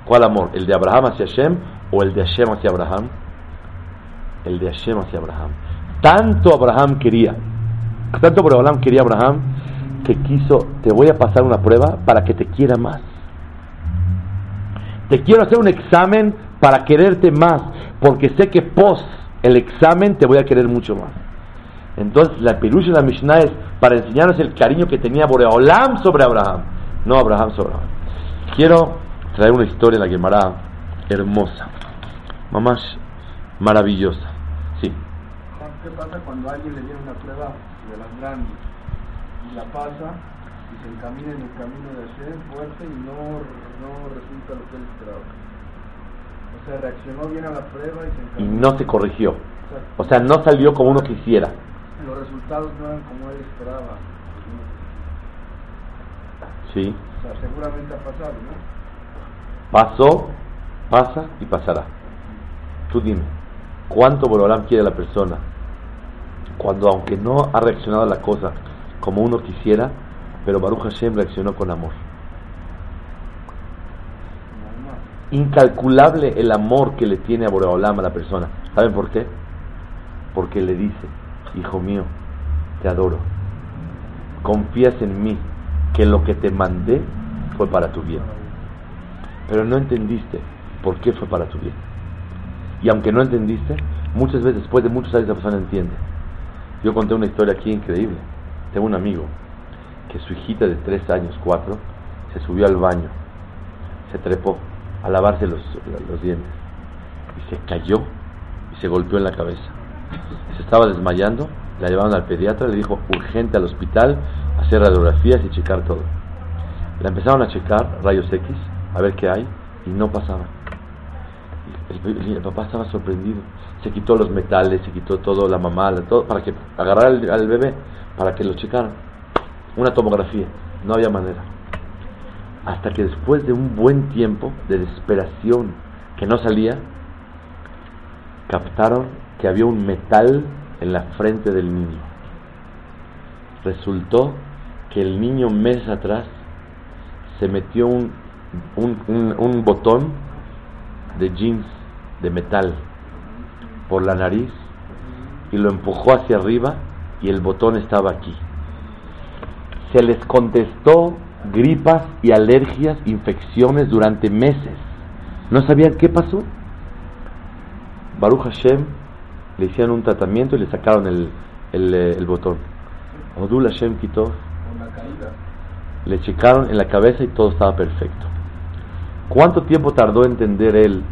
Speaker 1: ¿Cuál amor? ¿El de Abraham hacia Hashem o el de Hashem hacia Abraham? El de Hashem hacia Abraham. Tanto Abraham quería, tanto Abraham quería Abraham que quiso, te voy a pasar una prueba para que te quiera más. Te quiero hacer un examen para quererte más, porque sé que post el examen te voy a querer mucho más. Entonces la Pirush de la Mishnah es para enseñarnos el cariño que tenía Boreolam sobre Abraham, no Abraham sobre Abraham. Quiero traer una historia en la Gemara hermosa, mamás maravillosa. Sí.
Speaker 4: ¿Qué pasa cuando alguien le viene una prueba de las grandes y la pasa y se encamina en el camino de Hashem fuerte y no, no resulta lo que él esperaba? O sea, reaccionó bien a la prueba y se encaminó.
Speaker 1: Y no se corrigió. O sea, no salió como uno quisiera.
Speaker 4: Los resultados no eran como él esperaba.
Speaker 1: Sí.
Speaker 4: O sea, seguramente ha pasado, ¿no?
Speaker 1: Pasó, pasa y pasará. Tú dime, ¿cuánto Borolam quiere la persona? Cuando aunque no ha reaccionado a la cosa como uno quisiera, pero Baruch Hashem reaccionó con amor. Incalculable el amor que le tiene a Boreolam a la persona. ¿Saben por qué? Porque le dice, hijo mío, te adoro. Confías en mí, que lo que te mandé fue para tu bien. Pero no entendiste por qué fue para tu bien. Y aunque no entendiste, muchas veces después de muchos años la persona entiende. Yo conté una historia aquí increíble. Tengo un amigo que su hijita de tres años, cuatro, se subió al baño, se trepó a lavarse los, los dientes y se cayó y se golpeó en la cabeza. Se estaba desmayando, la llevaron al pediatra, le dijo urgente al hospital, hacer radiografías y checar todo. La empezaron a checar, rayos X, a ver qué hay, y no pasaba. El, papá estaba sorprendido. Se quitó los metales, se quitó todo, la mamá, todo, para que agarrara al, bebé, para que lo checaran. Una tomografía, no había manera. Hasta que después de un buen tiempo de desesperación que no salía, captaron que había un metal en la frente del niño. Resultó que el niño meses atrás se metió un, un, botón de jeans de metal por la nariz y lo empujó hacia arriba y el botón estaba aquí. Se les contestó gripas y alergias, infecciones durante meses. No sabían qué pasó. Baruch Hashem le hicieron un tratamiento y le sacaron el, el, eh, el botón. Odul Hashem quitó. Le checaron en la cabeza y todo estaba perfecto. ¿Cuánto tiempo tardó en entender él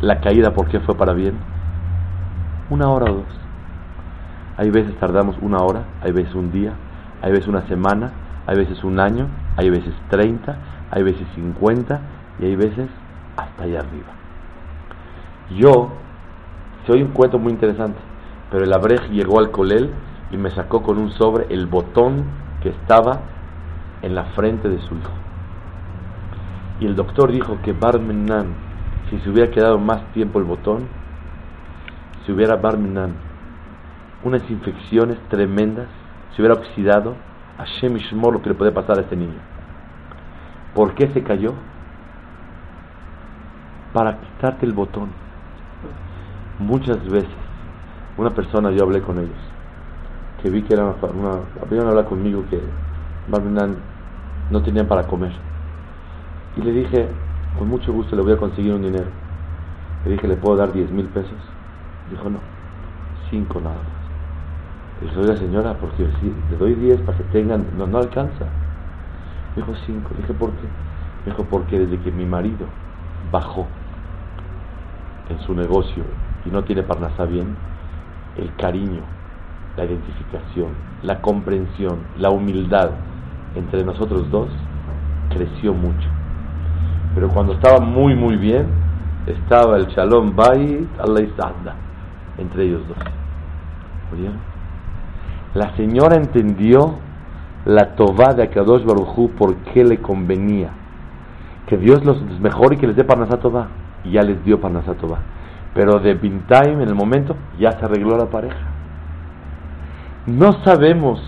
Speaker 1: la caída por qué fue para bien? Una hora o dos. Hay veces tardamos una hora, hay veces un día, hay veces una semana, hay veces un año, hay veces 30, hay veces 50 y hay veces hasta allá arriba. Yo, se oye un cuento muy interesante, pero el abrej llegó al colel y me sacó con un sobre el botón que estaba en la frente de su hijo. Y el doctor dijo que Barmenan, si se hubiera quedado más tiempo el botón, si hubiera Barmenan, unas infecciones tremendas, se hubiera oxidado, a Ishmor lo que le puede pasar a este niño. ¿Por qué se cayó? Para quitarte el botón. Muchas veces, una persona, yo hablé con ellos, que vi que era una, una hablar conmigo que Barmenan no tenían para comer. Y le dije, con mucho gusto le voy a conseguir un dinero. Le dije, ¿le puedo dar 10 mil pesos? Dijo, no, 5 nada más. Le dije, oiga señora, porque si le doy 10 para que tengan, no, no alcanza. Dijo, 5. Le dije, ¿por qué? Dijo, porque desde que mi marido bajó en su negocio y no tiene parnasa bien, el cariño, la identificación, la comprensión, la humildad entre nosotros dos creció mucho. Pero cuando estaba muy, muy bien, estaba el Shalom Bait Allah entre ellos dos. ¿Oyeron? La señora entendió la Tová de Akadosh Barujú por qué le convenía. Que Dios los mejore y que les dé Parnasat Y ya les dio Parnasat Pero de Bintaim, en el momento, ya se arregló la pareja. No sabemos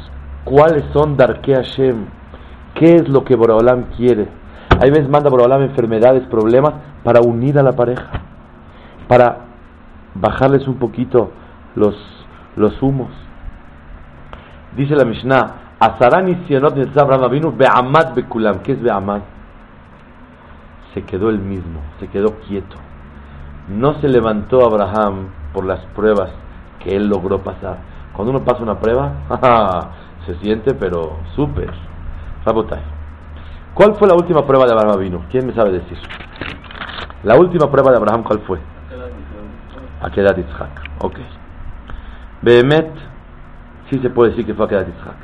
Speaker 1: cuáles son Darke Hashem, qué es lo que Boraholam quiere. Hay veces manda Boraholam enfermedades, problemas para unir a la pareja, para bajarles un poquito los, los humos. Dice la Mishnah. ¿Qué es Be'amad? Se quedó el mismo, se quedó quieto. No se levantó Abraham por las pruebas que él logró pasar. Cuando uno pasa una prueba, se siente pero súper. ¿Cuál fue la última prueba de Abraham vino? ¿Quién me sabe decir? La última prueba de Abraham, ¿cuál fue? Akedat Yitzhak. Ok. Behemet, sí se puede decir que fue Akedat Yitzhak.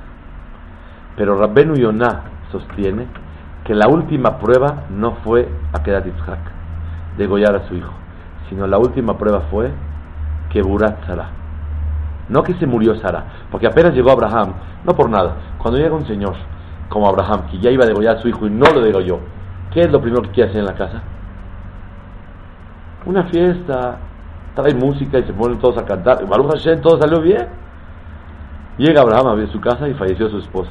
Speaker 1: Pero Rabbenu Yonah sostiene que la última prueba no fue Akedat Yitzhak, degollar a su hijo, sino la última prueba fue que Burat Sarah. No que se murió Sara, porque apenas llegó Abraham, no por nada. Cuando llega un señor como Abraham, que ya iba a degollar a su hijo y no lo degolló, ¿qué es lo primero que quiere hacer en la casa? Una fiesta, trae música y se ponen todos a cantar. Baruch Hashem, todo salió bien. Llega Abraham a su casa y falleció su esposa.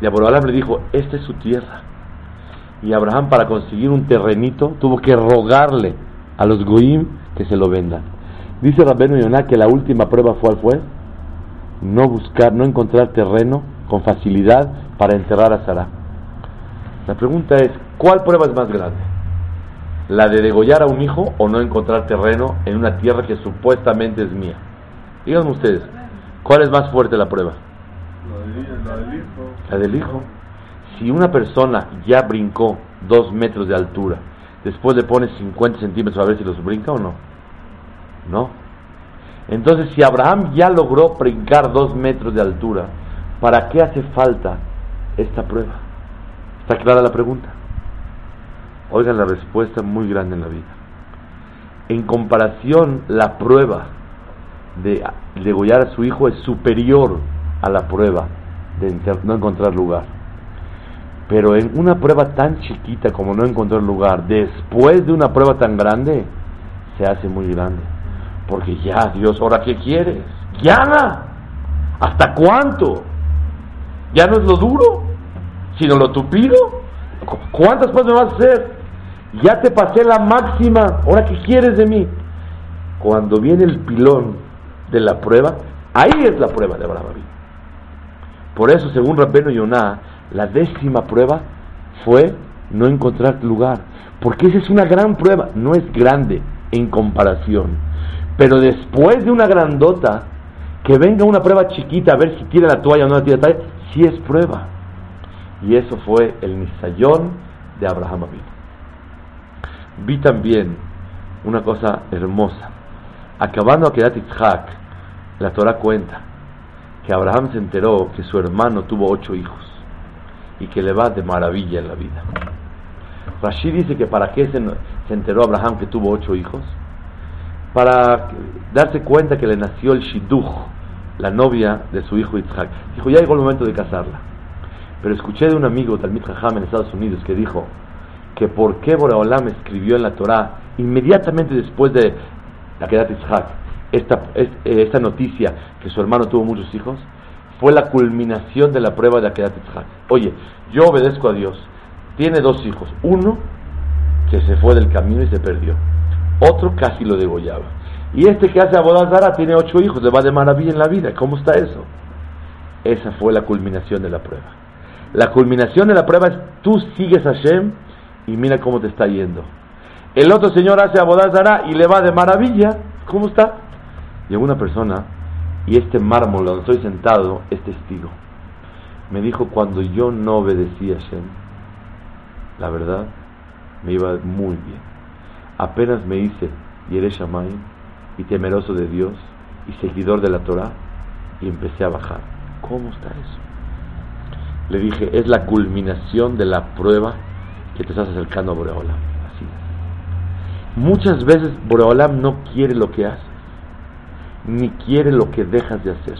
Speaker 1: Y Abraham le dijo, esta es su tierra. Y Abraham para conseguir un terrenito tuvo que rogarle a los goim que se lo vendan. Dice Rabbenu Yonah que la última prueba ¿cuál fue? No buscar, no encontrar terreno con facilidad para enterrar a Sara. La pregunta es, ¿Cuál prueba es más grande? ¿La de degollar a un hijo o no encontrar terreno en una tierra que supuestamente es mía? Díganme ustedes, ¿cuál es más fuerte la prueba?
Speaker 3: La del hijo.
Speaker 1: La del hijo. Si una persona ya brincó dos metros de altura, después le pones 50 centímetros a ver si los brinca o no. No. Entonces, si Abraham ya logró brincar dos metros de altura, ¿para qué hace falta esta prueba? ¿Está clara la pregunta? Oigan la respuesta muy grande en la vida. En comparación, la prueba de degollar a su hijo es superior a la prueba de no encontrar lugar. Pero en una prueba tan chiquita como no encontrar lugar, después de una prueba tan grande, se hace muy grande. Porque ya, Dios, ¿ahora qué quieres? Ya. ¿Hasta cuánto? Ya no es lo duro, sino lo tupido. ¿Cuántas cosas me vas a hacer? Ya te pasé la máxima, ¿ahora qué quieres de mí? Cuando viene el pilón de la prueba, ahí es la prueba de Abraham. Por eso, según Rabbeno Yonah, la décima prueba fue no encontrar lugar. Porque esa es una gran prueba, no es grande en comparación. Pero después de una grandota, que venga una prueba chiquita a ver si tira la toalla o no la tira la toalla, sí es prueba. Y eso fue el Nisayón de Abraham Abin. Vi también una cosa hermosa. Acabando a Kedat Yitzhak, la Torah cuenta que Abraham se enteró que su hermano tuvo ocho hijos y que le va de maravilla en la vida. Rashid dice que para qué se enteró Abraham que tuvo ocho hijos, para darse cuenta que le nació el Shidduch, la novia de su hijo Yitzhak. Dijo, ya llegó el momento de casarla. Pero escuché de un amigo, Talmid Jajam, en Estados Unidos, que dijo que por qué Boreolam escribió en la Torah, inmediatamente después de la Kedat Yitzhak, esta, eh, esta noticia que su hermano tuvo muchos hijos, fue la culminación de la prueba de Akedat Yitzhak. Oye, yo obedezco a Dios. Tiene dos hijos. Uno que se fue del camino y se perdió. Otro casi lo degollaba. Y este que hace Abodazara tiene ocho hijos, le va de maravilla en la vida. ¿Cómo está eso? Esa fue la culminación de la prueba. La culminación de la prueba es tú sigues a Hashem y mira cómo te está yendo. El otro señor hace Abodazara y le va de maravilla. ¿Cómo está? Llegó una persona y este mármol donde estoy sentado es testigo. Me dijo cuando yo no obedecía a Hashem, la verdad, me iba muy bien. Apenas me hice Yereshamayim y temeroso de Dios y seguidor de la Torah y empecé a bajar. ¿Cómo está eso? Le dije, es la culminación de la prueba que te estás acercando a Boreolam. Así. Muchas veces Boreolam no quiere lo que haces, ni quiere lo que dejas de hacer,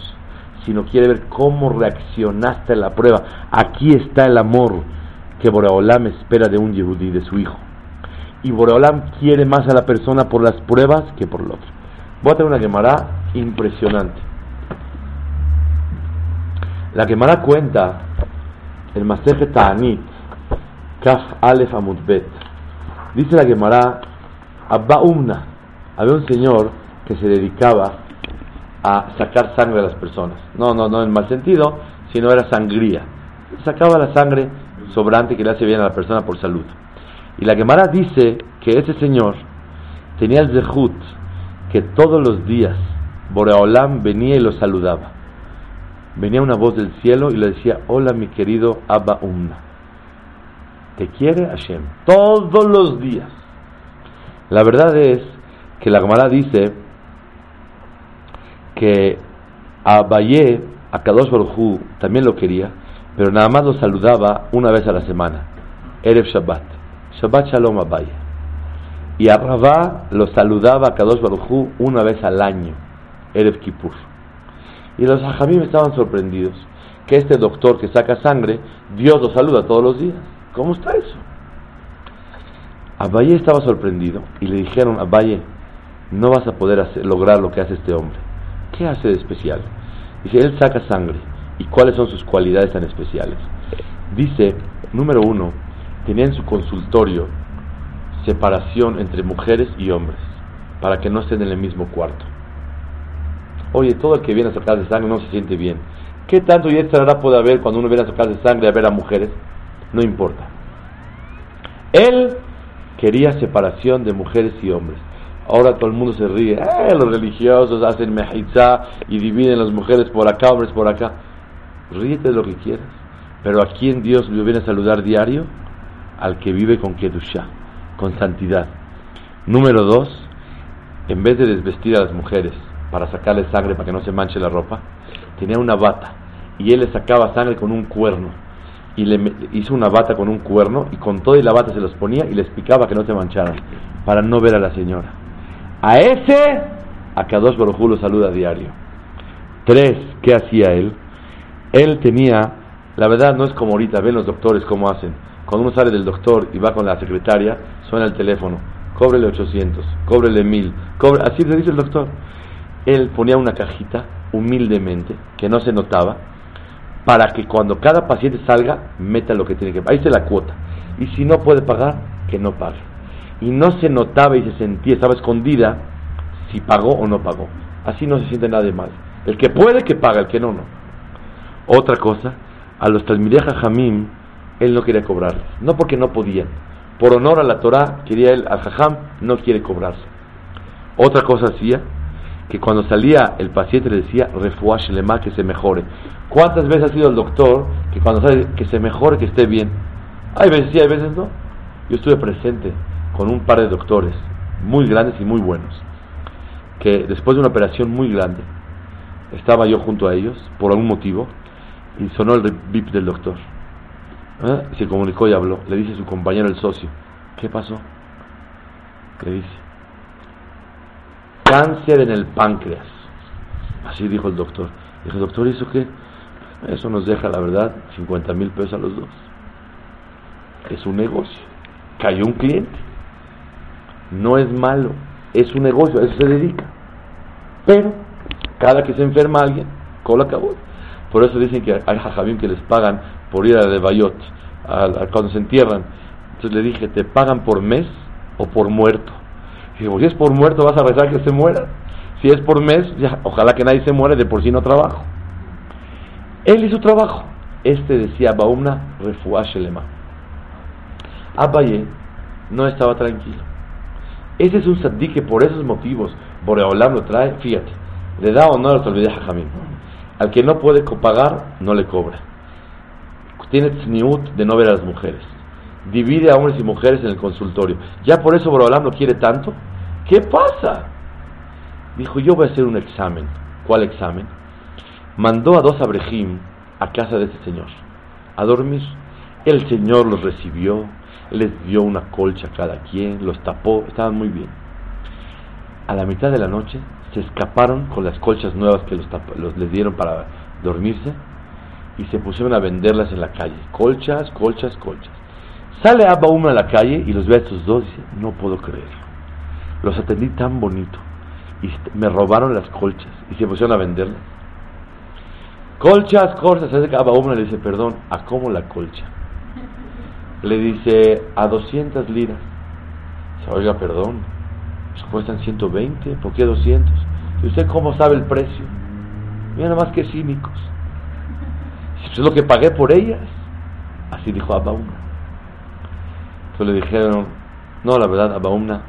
Speaker 1: sino quiere ver cómo reaccionaste a la prueba. Aquí está el amor que Boreolam espera de un Yehudí, de su hijo. Y Boreolam quiere más a la persona por las pruebas que por lo otro. Voy a tener una quemará impresionante. La quemará cuenta el Maseje Ta'anit, Kaf Alef Amudbet. Dice la Gemara, Abba Umna, había un señor que se dedicaba a sacar sangre a las personas. No, no, no en mal sentido, sino era sangría. Sacaba la sangre sobrante que le hace bien a la persona por salud. Y la Gemara dice que ese señor tenía el zehut que todos los días Boreolam venía y lo saludaba. Venía una voz del cielo y le decía, hola mi querido Abba Umna. Te quiere Hashem todos los días. La verdad es que la Gemara dice que Abaye, a Kadosh Baruj también lo quería, pero nada más lo saludaba una vez a la semana, Erev Shabbat, Shabbat Shalom Abaye. Y a Rabá lo saludaba a Kadosh Baruj una vez al año, Erev Kippur. Y los hajamim estaban sorprendidos que este doctor que saca sangre, Dios lo saluda todos los días. ¿Cómo está eso? Abaye estaba sorprendido y le dijeron, Abaye, no vas a poder hacer, lograr lo que hace este hombre. ¿Qué hace de especial? Dice, él saca sangre. ¿Y cuáles son sus cualidades tan especiales? Dice, número uno, tenía en su consultorio separación entre mujeres y hombres, para que no estén en el mismo cuarto. Oye, todo el que viene a sacar de sangre no se siente bien. ¿Qué tanto y puede haber cuando uno viene a sacar de sangre a ver a mujeres? No importa. Él quería separación de mujeres y hombres. Ahora todo el mundo se ríe. Eh, los religiosos hacen mejizá y dividen las mujeres por acá, hombres por acá. Ríete de lo que quieras. Pero ¿a quién Dios le viene a saludar diario? Al que vive con Kedusha, con santidad. Número dos, en vez de desvestir a las mujeres para sacarle sangre para que no se manche la ropa, tenía una bata y él le sacaba sangre con un cuerno y le hizo una bata con un cuerno y con toda y la bata se los ponía y les picaba que no se mancharan para no ver a la señora. A ese, a Kadosh Baruj lo saluda diario. Tres, ¿qué hacía él? Él tenía, la verdad no es como ahorita, ven los doctores cómo hacen. Cuando uno sale del doctor y va con la secretaria, suena el teléfono, cóbrele 800, cóbrele 1000, cobre, así le dice el doctor. Él ponía una cajita humildemente, que no se notaba, para que cuando cada paciente salga, meta lo que tiene que pagar. Ahí se la cuota. Y si no puede pagar, que no pague. Y no se notaba y se sentía, estaba escondida si pagó o no pagó. Así no se siente nada de mal. El que puede, que paga, el que no, no. Otra cosa, a los Talmideja Jamim, él no quería cobrarles. No porque no podían. Por honor a la Torah, quería él, al Jajam, no quiere cobrarse. Otra cosa hacía, que cuando salía el paciente le decía, refuash lema, que se mejore. ¿Cuántas veces ha sido el doctor que cuando sale que se mejore, que esté bien? Hay veces sí, hay veces no. Yo estuve presente con un par de doctores muy grandes y muy buenos, que después de una operación muy grande, estaba yo junto a ellos por algún motivo y sonó el bip del doctor. ¿Eh? Se comunicó y habló. Le dice a su compañero, el socio, ¿qué pasó? Le dice, cáncer en el páncreas. Así dijo el doctor. Dijo, doctor, ¿y eso qué? Eso nos deja, la verdad, 50 mil pesos a los dos. Es un negocio. Cayó un cliente. No es malo. Es un negocio, a eso se dedica. Pero, cada que se enferma alguien, cola acabó. Por eso dicen que hay jajabim que les pagan por ir a de Bayot, cuando se entierran. Entonces le dije, ¿te pagan por mes o por muerto? Y si es por muerto, vas a rezar que se muera. Si es por mes, ojalá que nadie se muere, de por sí no trabajo. Él hizo trabajo. Este decía Baumna Refuashelema. Abaye no estaba tranquilo. Ese es un sadí que por esos motivos Boreolam lo trae, fíjate, le da honor a Jamín. Al que no puede pagar, no le cobra. Tiene tzniut de no ver a las mujeres divide a hombres y mujeres en el consultorio. Ya por eso Borobalam no quiere tanto. ¿Qué pasa? Dijo, yo voy a hacer un examen. ¿Cuál examen? Mandó a dos abrejim a casa de ese señor a dormir. El señor los recibió, les dio una colcha a cada quien, los tapó, estaban muy bien. A la mitad de la noche se escaparon con las colchas nuevas que los les dieron para dormirse y se pusieron a venderlas en la calle. Colchas, colchas, colchas. Sale Abba Uma a la calle y los ve a estos dos y dice, no puedo creerlo. Los atendí tan bonito y me robaron las colchas y se pusieron a venderlas. Colchas, colchas, se acerca Abba Uma le dice, perdón, ¿a cómo la colcha? Le dice, a 200 liras. Dice, oiga, perdón, pues cuestan 120, ¿por qué 200? ¿Y usted cómo sabe el precio? Mira nada más que cínicos. Pues es lo que pagué por ellas. Así dijo Abba Uma. Entonces le dijeron, no, la verdad, Abaumna,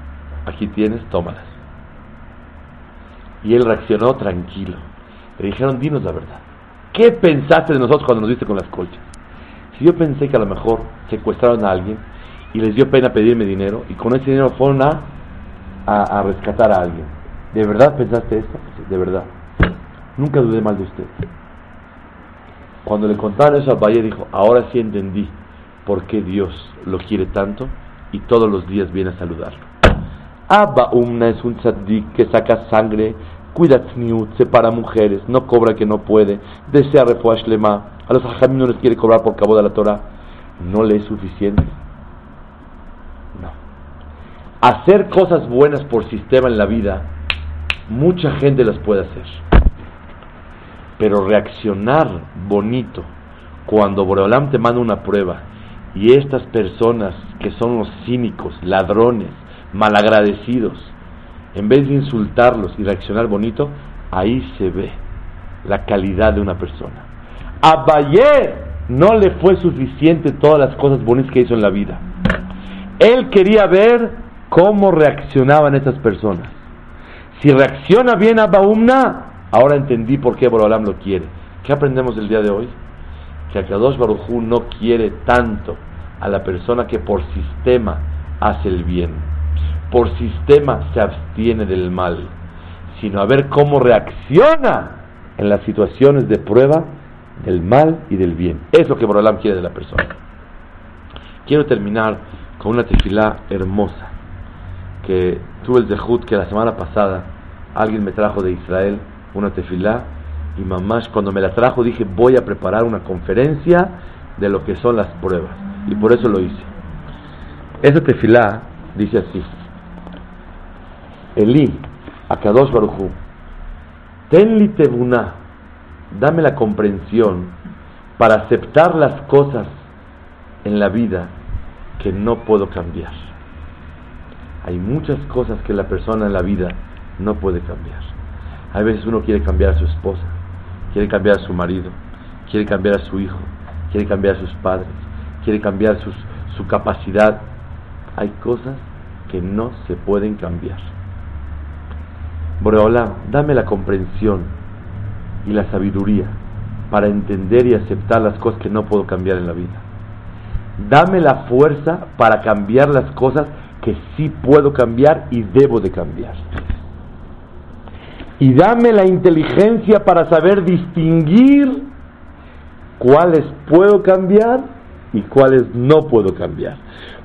Speaker 1: aquí tienes, tómalas. Y él reaccionó tranquilo. Le dijeron, dinos la verdad. ¿Qué pensaste de nosotros cuando nos viste con las colchas? Si yo pensé que a lo mejor secuestraron a alguien y les dio pena pedirme dinero y con ese dinero fueron a, a, rescatar a alguien. ¿De verdad pensaste esto? De verdad. Nunca dudé mal de usted. Cuando le contaron eso a Valle dijo, ahora sí entendí por qué Dios lo quiere tanto y todos los días viene a saludarlo. Abba Umna es un tzaddik que saca sangre, cuida tzniut, separa mujeres, no cobra que no puede, desea refuash lema, a los hajamim no les quiere cobrar por cabo de la Torah. ¿No le es suficiente? No. Hacer cosas buenas por sistema en la vida, mucha gente las puede hacer. Pero reaccionar bonito cuando Boreolam te manda una prueba y estas personas que son los cínicos, ladrones, malagradecidos, en vez de insultarlos y reaccionar bonito, ahí se ve la calidad de una persona. A Bayer no le fue suficiente todas las cosas bonitas que hizo en la vida. Él quería ver cómo reaccionaban estas personas. Si reacciona bien a Baumna, ahora entendí por qué Borolam lo quiere. ¿Qué aprendemos el día de hoy? Que Akadosh Barujú no quiere tanto a la persona que por sistema hace el bien, por sistema se abstiene del mal, sino a ver cómo reacciona en las situaciones de prueba del mal y del bien. Es lo que Borolam quiere de la persona. Quiero terminar con una tefilá hermosa que tuve el dejud que la semana pasada alguien me trajo de Israel una tefilá y mamás cuando me la trajo dije voy a preparar una conferencia de lo que son las pruebas y por eso lo hice. Esa tefilá dice así: Eli, Akadosh Baruchu, tenli tebuna, dame la comprensión para aceptar las cosas en la vida que no puedo cambiar. Hay muchas cosas que la persona en la vida no puede cambiar. Hay veces uno quiere cambiar a su esposa, quiere cambiar a su marido, quiere cambiar a su hijo, quiere cambiar a sus padres, quiere cambiar su capacidad. Hay cosas que no se pueden cambiar. Boreola, dame la comprensión y la sabiduría para entender y aceptar las cosas que no puedo cambiar en la vida. Dame la fuerza para cambiar las cosas que sí puedo cambiar y debo de cambiar Y dame la inteligencia para saber distinguir cuáles puedo cambiar y cuáles no puedo cambiar.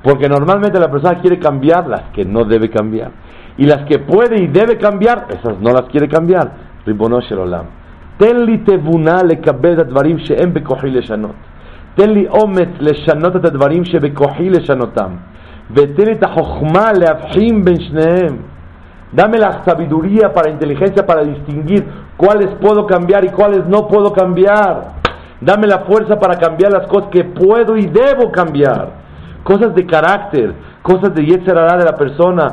Speaker 1: Porque normalmente la persona quiere cambiar las que no debe cambiar. Y las que puede y debe cambiar, esas no las quiere cambiar. Ribonosh olam. Tenli tevuna lekabed advarim she'em bekohi leshanot. Tenli omet leshanot את הדברים שבכוחי לשנותם. ותן לי את החוכמה להבחין בין שניהם. Dame la sabiduría para inteligencia para distinguir cuáles puedo cambiar y cuáles no puedo cambiar. Dame la fuerza para cambiar las cosas que puedo y debo cambiar. Cosas de carácter, cosas de yetzerará de la persona.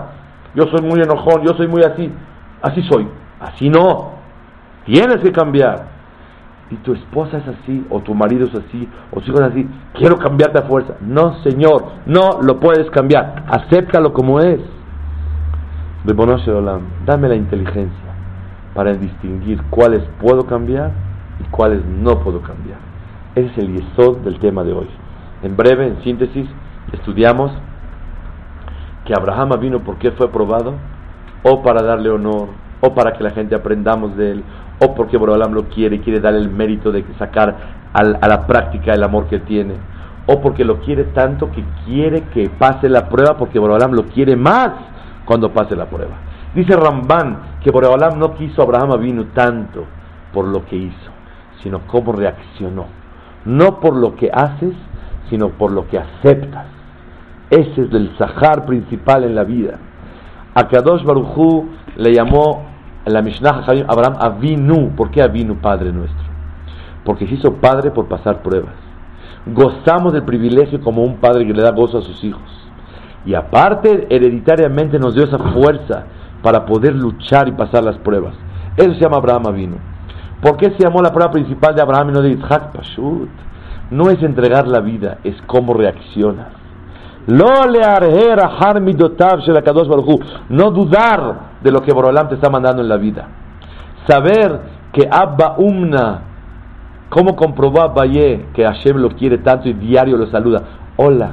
Speaker 1: Yo soy muy enojón, yo soy muy así. Así soy. Así no. Tienes que cambiar. Y tu esposa es así, o tu marido es así, o tu hijo así. Quiero cambiarte a fuerza. No, Señor, no lo puedes cambiar. Acéptalo como es. Dame la inteligencia para distinguir cuáles puedo cambiar y cuáles no puedo cambiar. Ese es el yesod del tema de hoy. En breve, en síntesis, estudiamos que Abraham vino porque fue probado, o para darle honor, o para que la gente aprendamos de él, o porque Borolam lo quiere y quiere darle el mérito de sacar a la práctica el amor que tiene, o porque lo quiere tanto que quiere que pase la prueba porque Borolam lo quiere más cuando pase la prueba. Dice Ramban que Borolam no quiso Abraham vino tanto por lo que hizo, sino cómo reaccionó. No por lo que haces, sino por lo que aceptas. Ese es el Sahar principal en la vida. A Kadosh Baruchu le llamó en la Mishnah Abraham Avinu. ¿Por qué Avinu, Padre nuestro? Porque se hizo padre por pasar pruebas. Gozamos del privilegio como un padre que le da gozo a sus hijos. Y aparte, hereditariamente nos dio esa fuerza para poder luchar y pasar las pruebas. Eso se llama Abraham Avinu. ¿Por qué se llamó la prueba principal de Abraham y no de Isaac? Pashut. No es entregar la vida, es cómo reaccionas. No dudar de lo que Borolam te está mandando en la vida. Saber que Abba Umna, como comprobó Abaye que Hashem lo quiere tanto y diario lo saluda. Hola,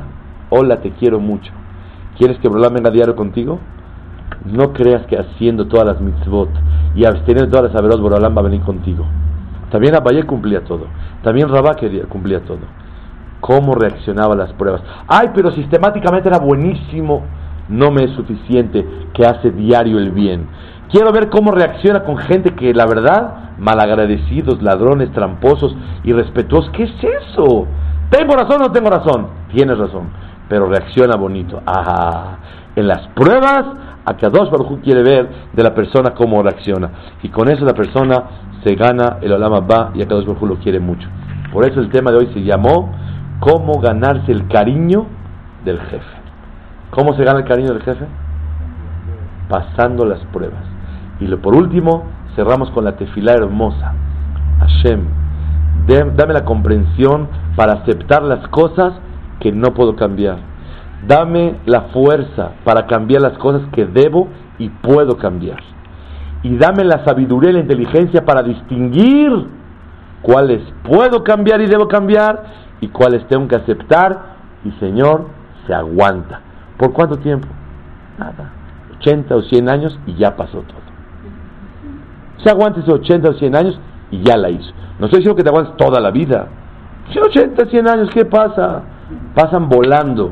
Speaker 1: hola, te quiero mucho. ¿Quieres que Borolam venga diario contigo? No creas que haciendo todas las mitzvot y absteniendo todas las averos, Borolam va a venir contigo. También Abaye cumplía todo. También Rabá cumplía todo. ¿Cómo reaccionaba a las pruebas? Ay, pero sistemáticamente era buenísimo. No me es suficiente que hace diario el bien. Quiero ver cómo reacciona con gente que, la verdad, malagradecidos, ladrones, tramposos, irrespetuosos. ¿Qué es eso? ¿Tengo razón o no tengo razón? Tienes razón, pero reacciona bonito. Ajá. En las pruebas, a dos Baruj quiere ver de la persona cómo reacciona. Y con eso la persona se gana el Olama Ba y a dos Baruj lo quiere mucho. Por eso el tema de hoy se llamó ¿Cómo ganarse el cariño del jefe? ¿Cómo se gana el cariño del jefe? Pasando las pruebas. Y por último, cerramos con la tefilá hermosa. Hashem, dame la comprensión para aceptar las cosas que no puedo cambiar Dame la fuerza para cambiar las cosas que debo y puedo cambiar. Y dame la sabiduría y la inteligencia para distinguir cuáles puedo cambiar y debo cambiar y cuáles tengo que aceptar. Y Señor, se aguanta. ¿Por cuánto tiempo? Nada. 80 o 100 años y ya pasó todo. Se aguanta esos 80 o 100 años y ya la hizo. No estoy diciendo que te aguantes toda la vida. 80, 100 años, ¿qué pasa? Pasan volando.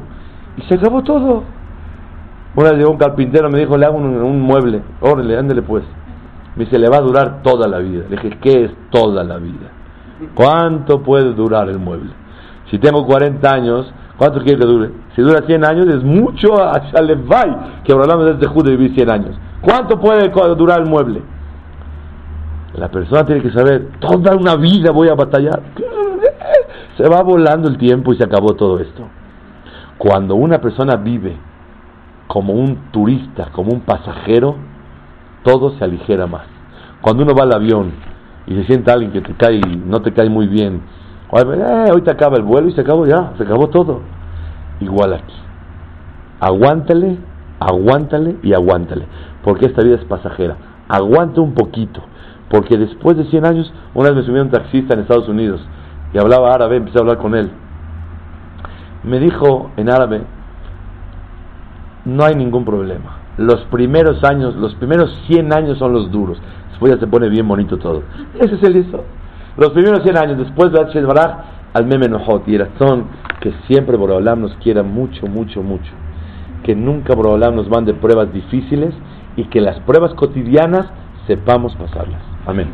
Speaker 1: Y se acabó todo. Una llegó un carpintero, me dijo, le hago un, mueble. Órale, ándele pues. Me dice, le va a durar toda la vida. Le dije, ¿qué es toda la vida? ¿Cuánto puede durar el mueble? Si tengo 40 años, ¿cuánto quiere que dure? Si dura 100 años, es mucho a Shalevay, que hablamos de este judo de vivir 100 años. ¿Cuánto puede durar el mueble? La persona tiene que saber, toda una vida voy a batallar. Se va volando el tiempo y se acabó todo esto. Cuando una persona vive como un turista, como un pasajero, todo se aligera más. Cuando uno va al avión y se siente alguien que te cae no te cae muy bien, eh, hoy te acaba el vuelo y se acabó ya, se acabó todo. Igual aquí. Aguántale, aguántale y aguántale, porque esta vida es pasajera. Aguanta un poquito, porque después de 100 años, una vez me subí un taxista en Estados Unidos y hablaba árabe, empecé a hablar con él. Me dijo en árabe, no hay ningún problema. Los primeros años, los primeros 100 años son los duros. Después ya se pone bien bonito todo. Ese es el listo. Los primeros 100 años, después de H. Baraj, al Memenojot y razón que siempre Borolam nos quiera mucho, mucho, mucho. Que nunca Borolam nos mande pruebas difíciles y que las pruebas cotidianas sepamos pasarlas. Amén.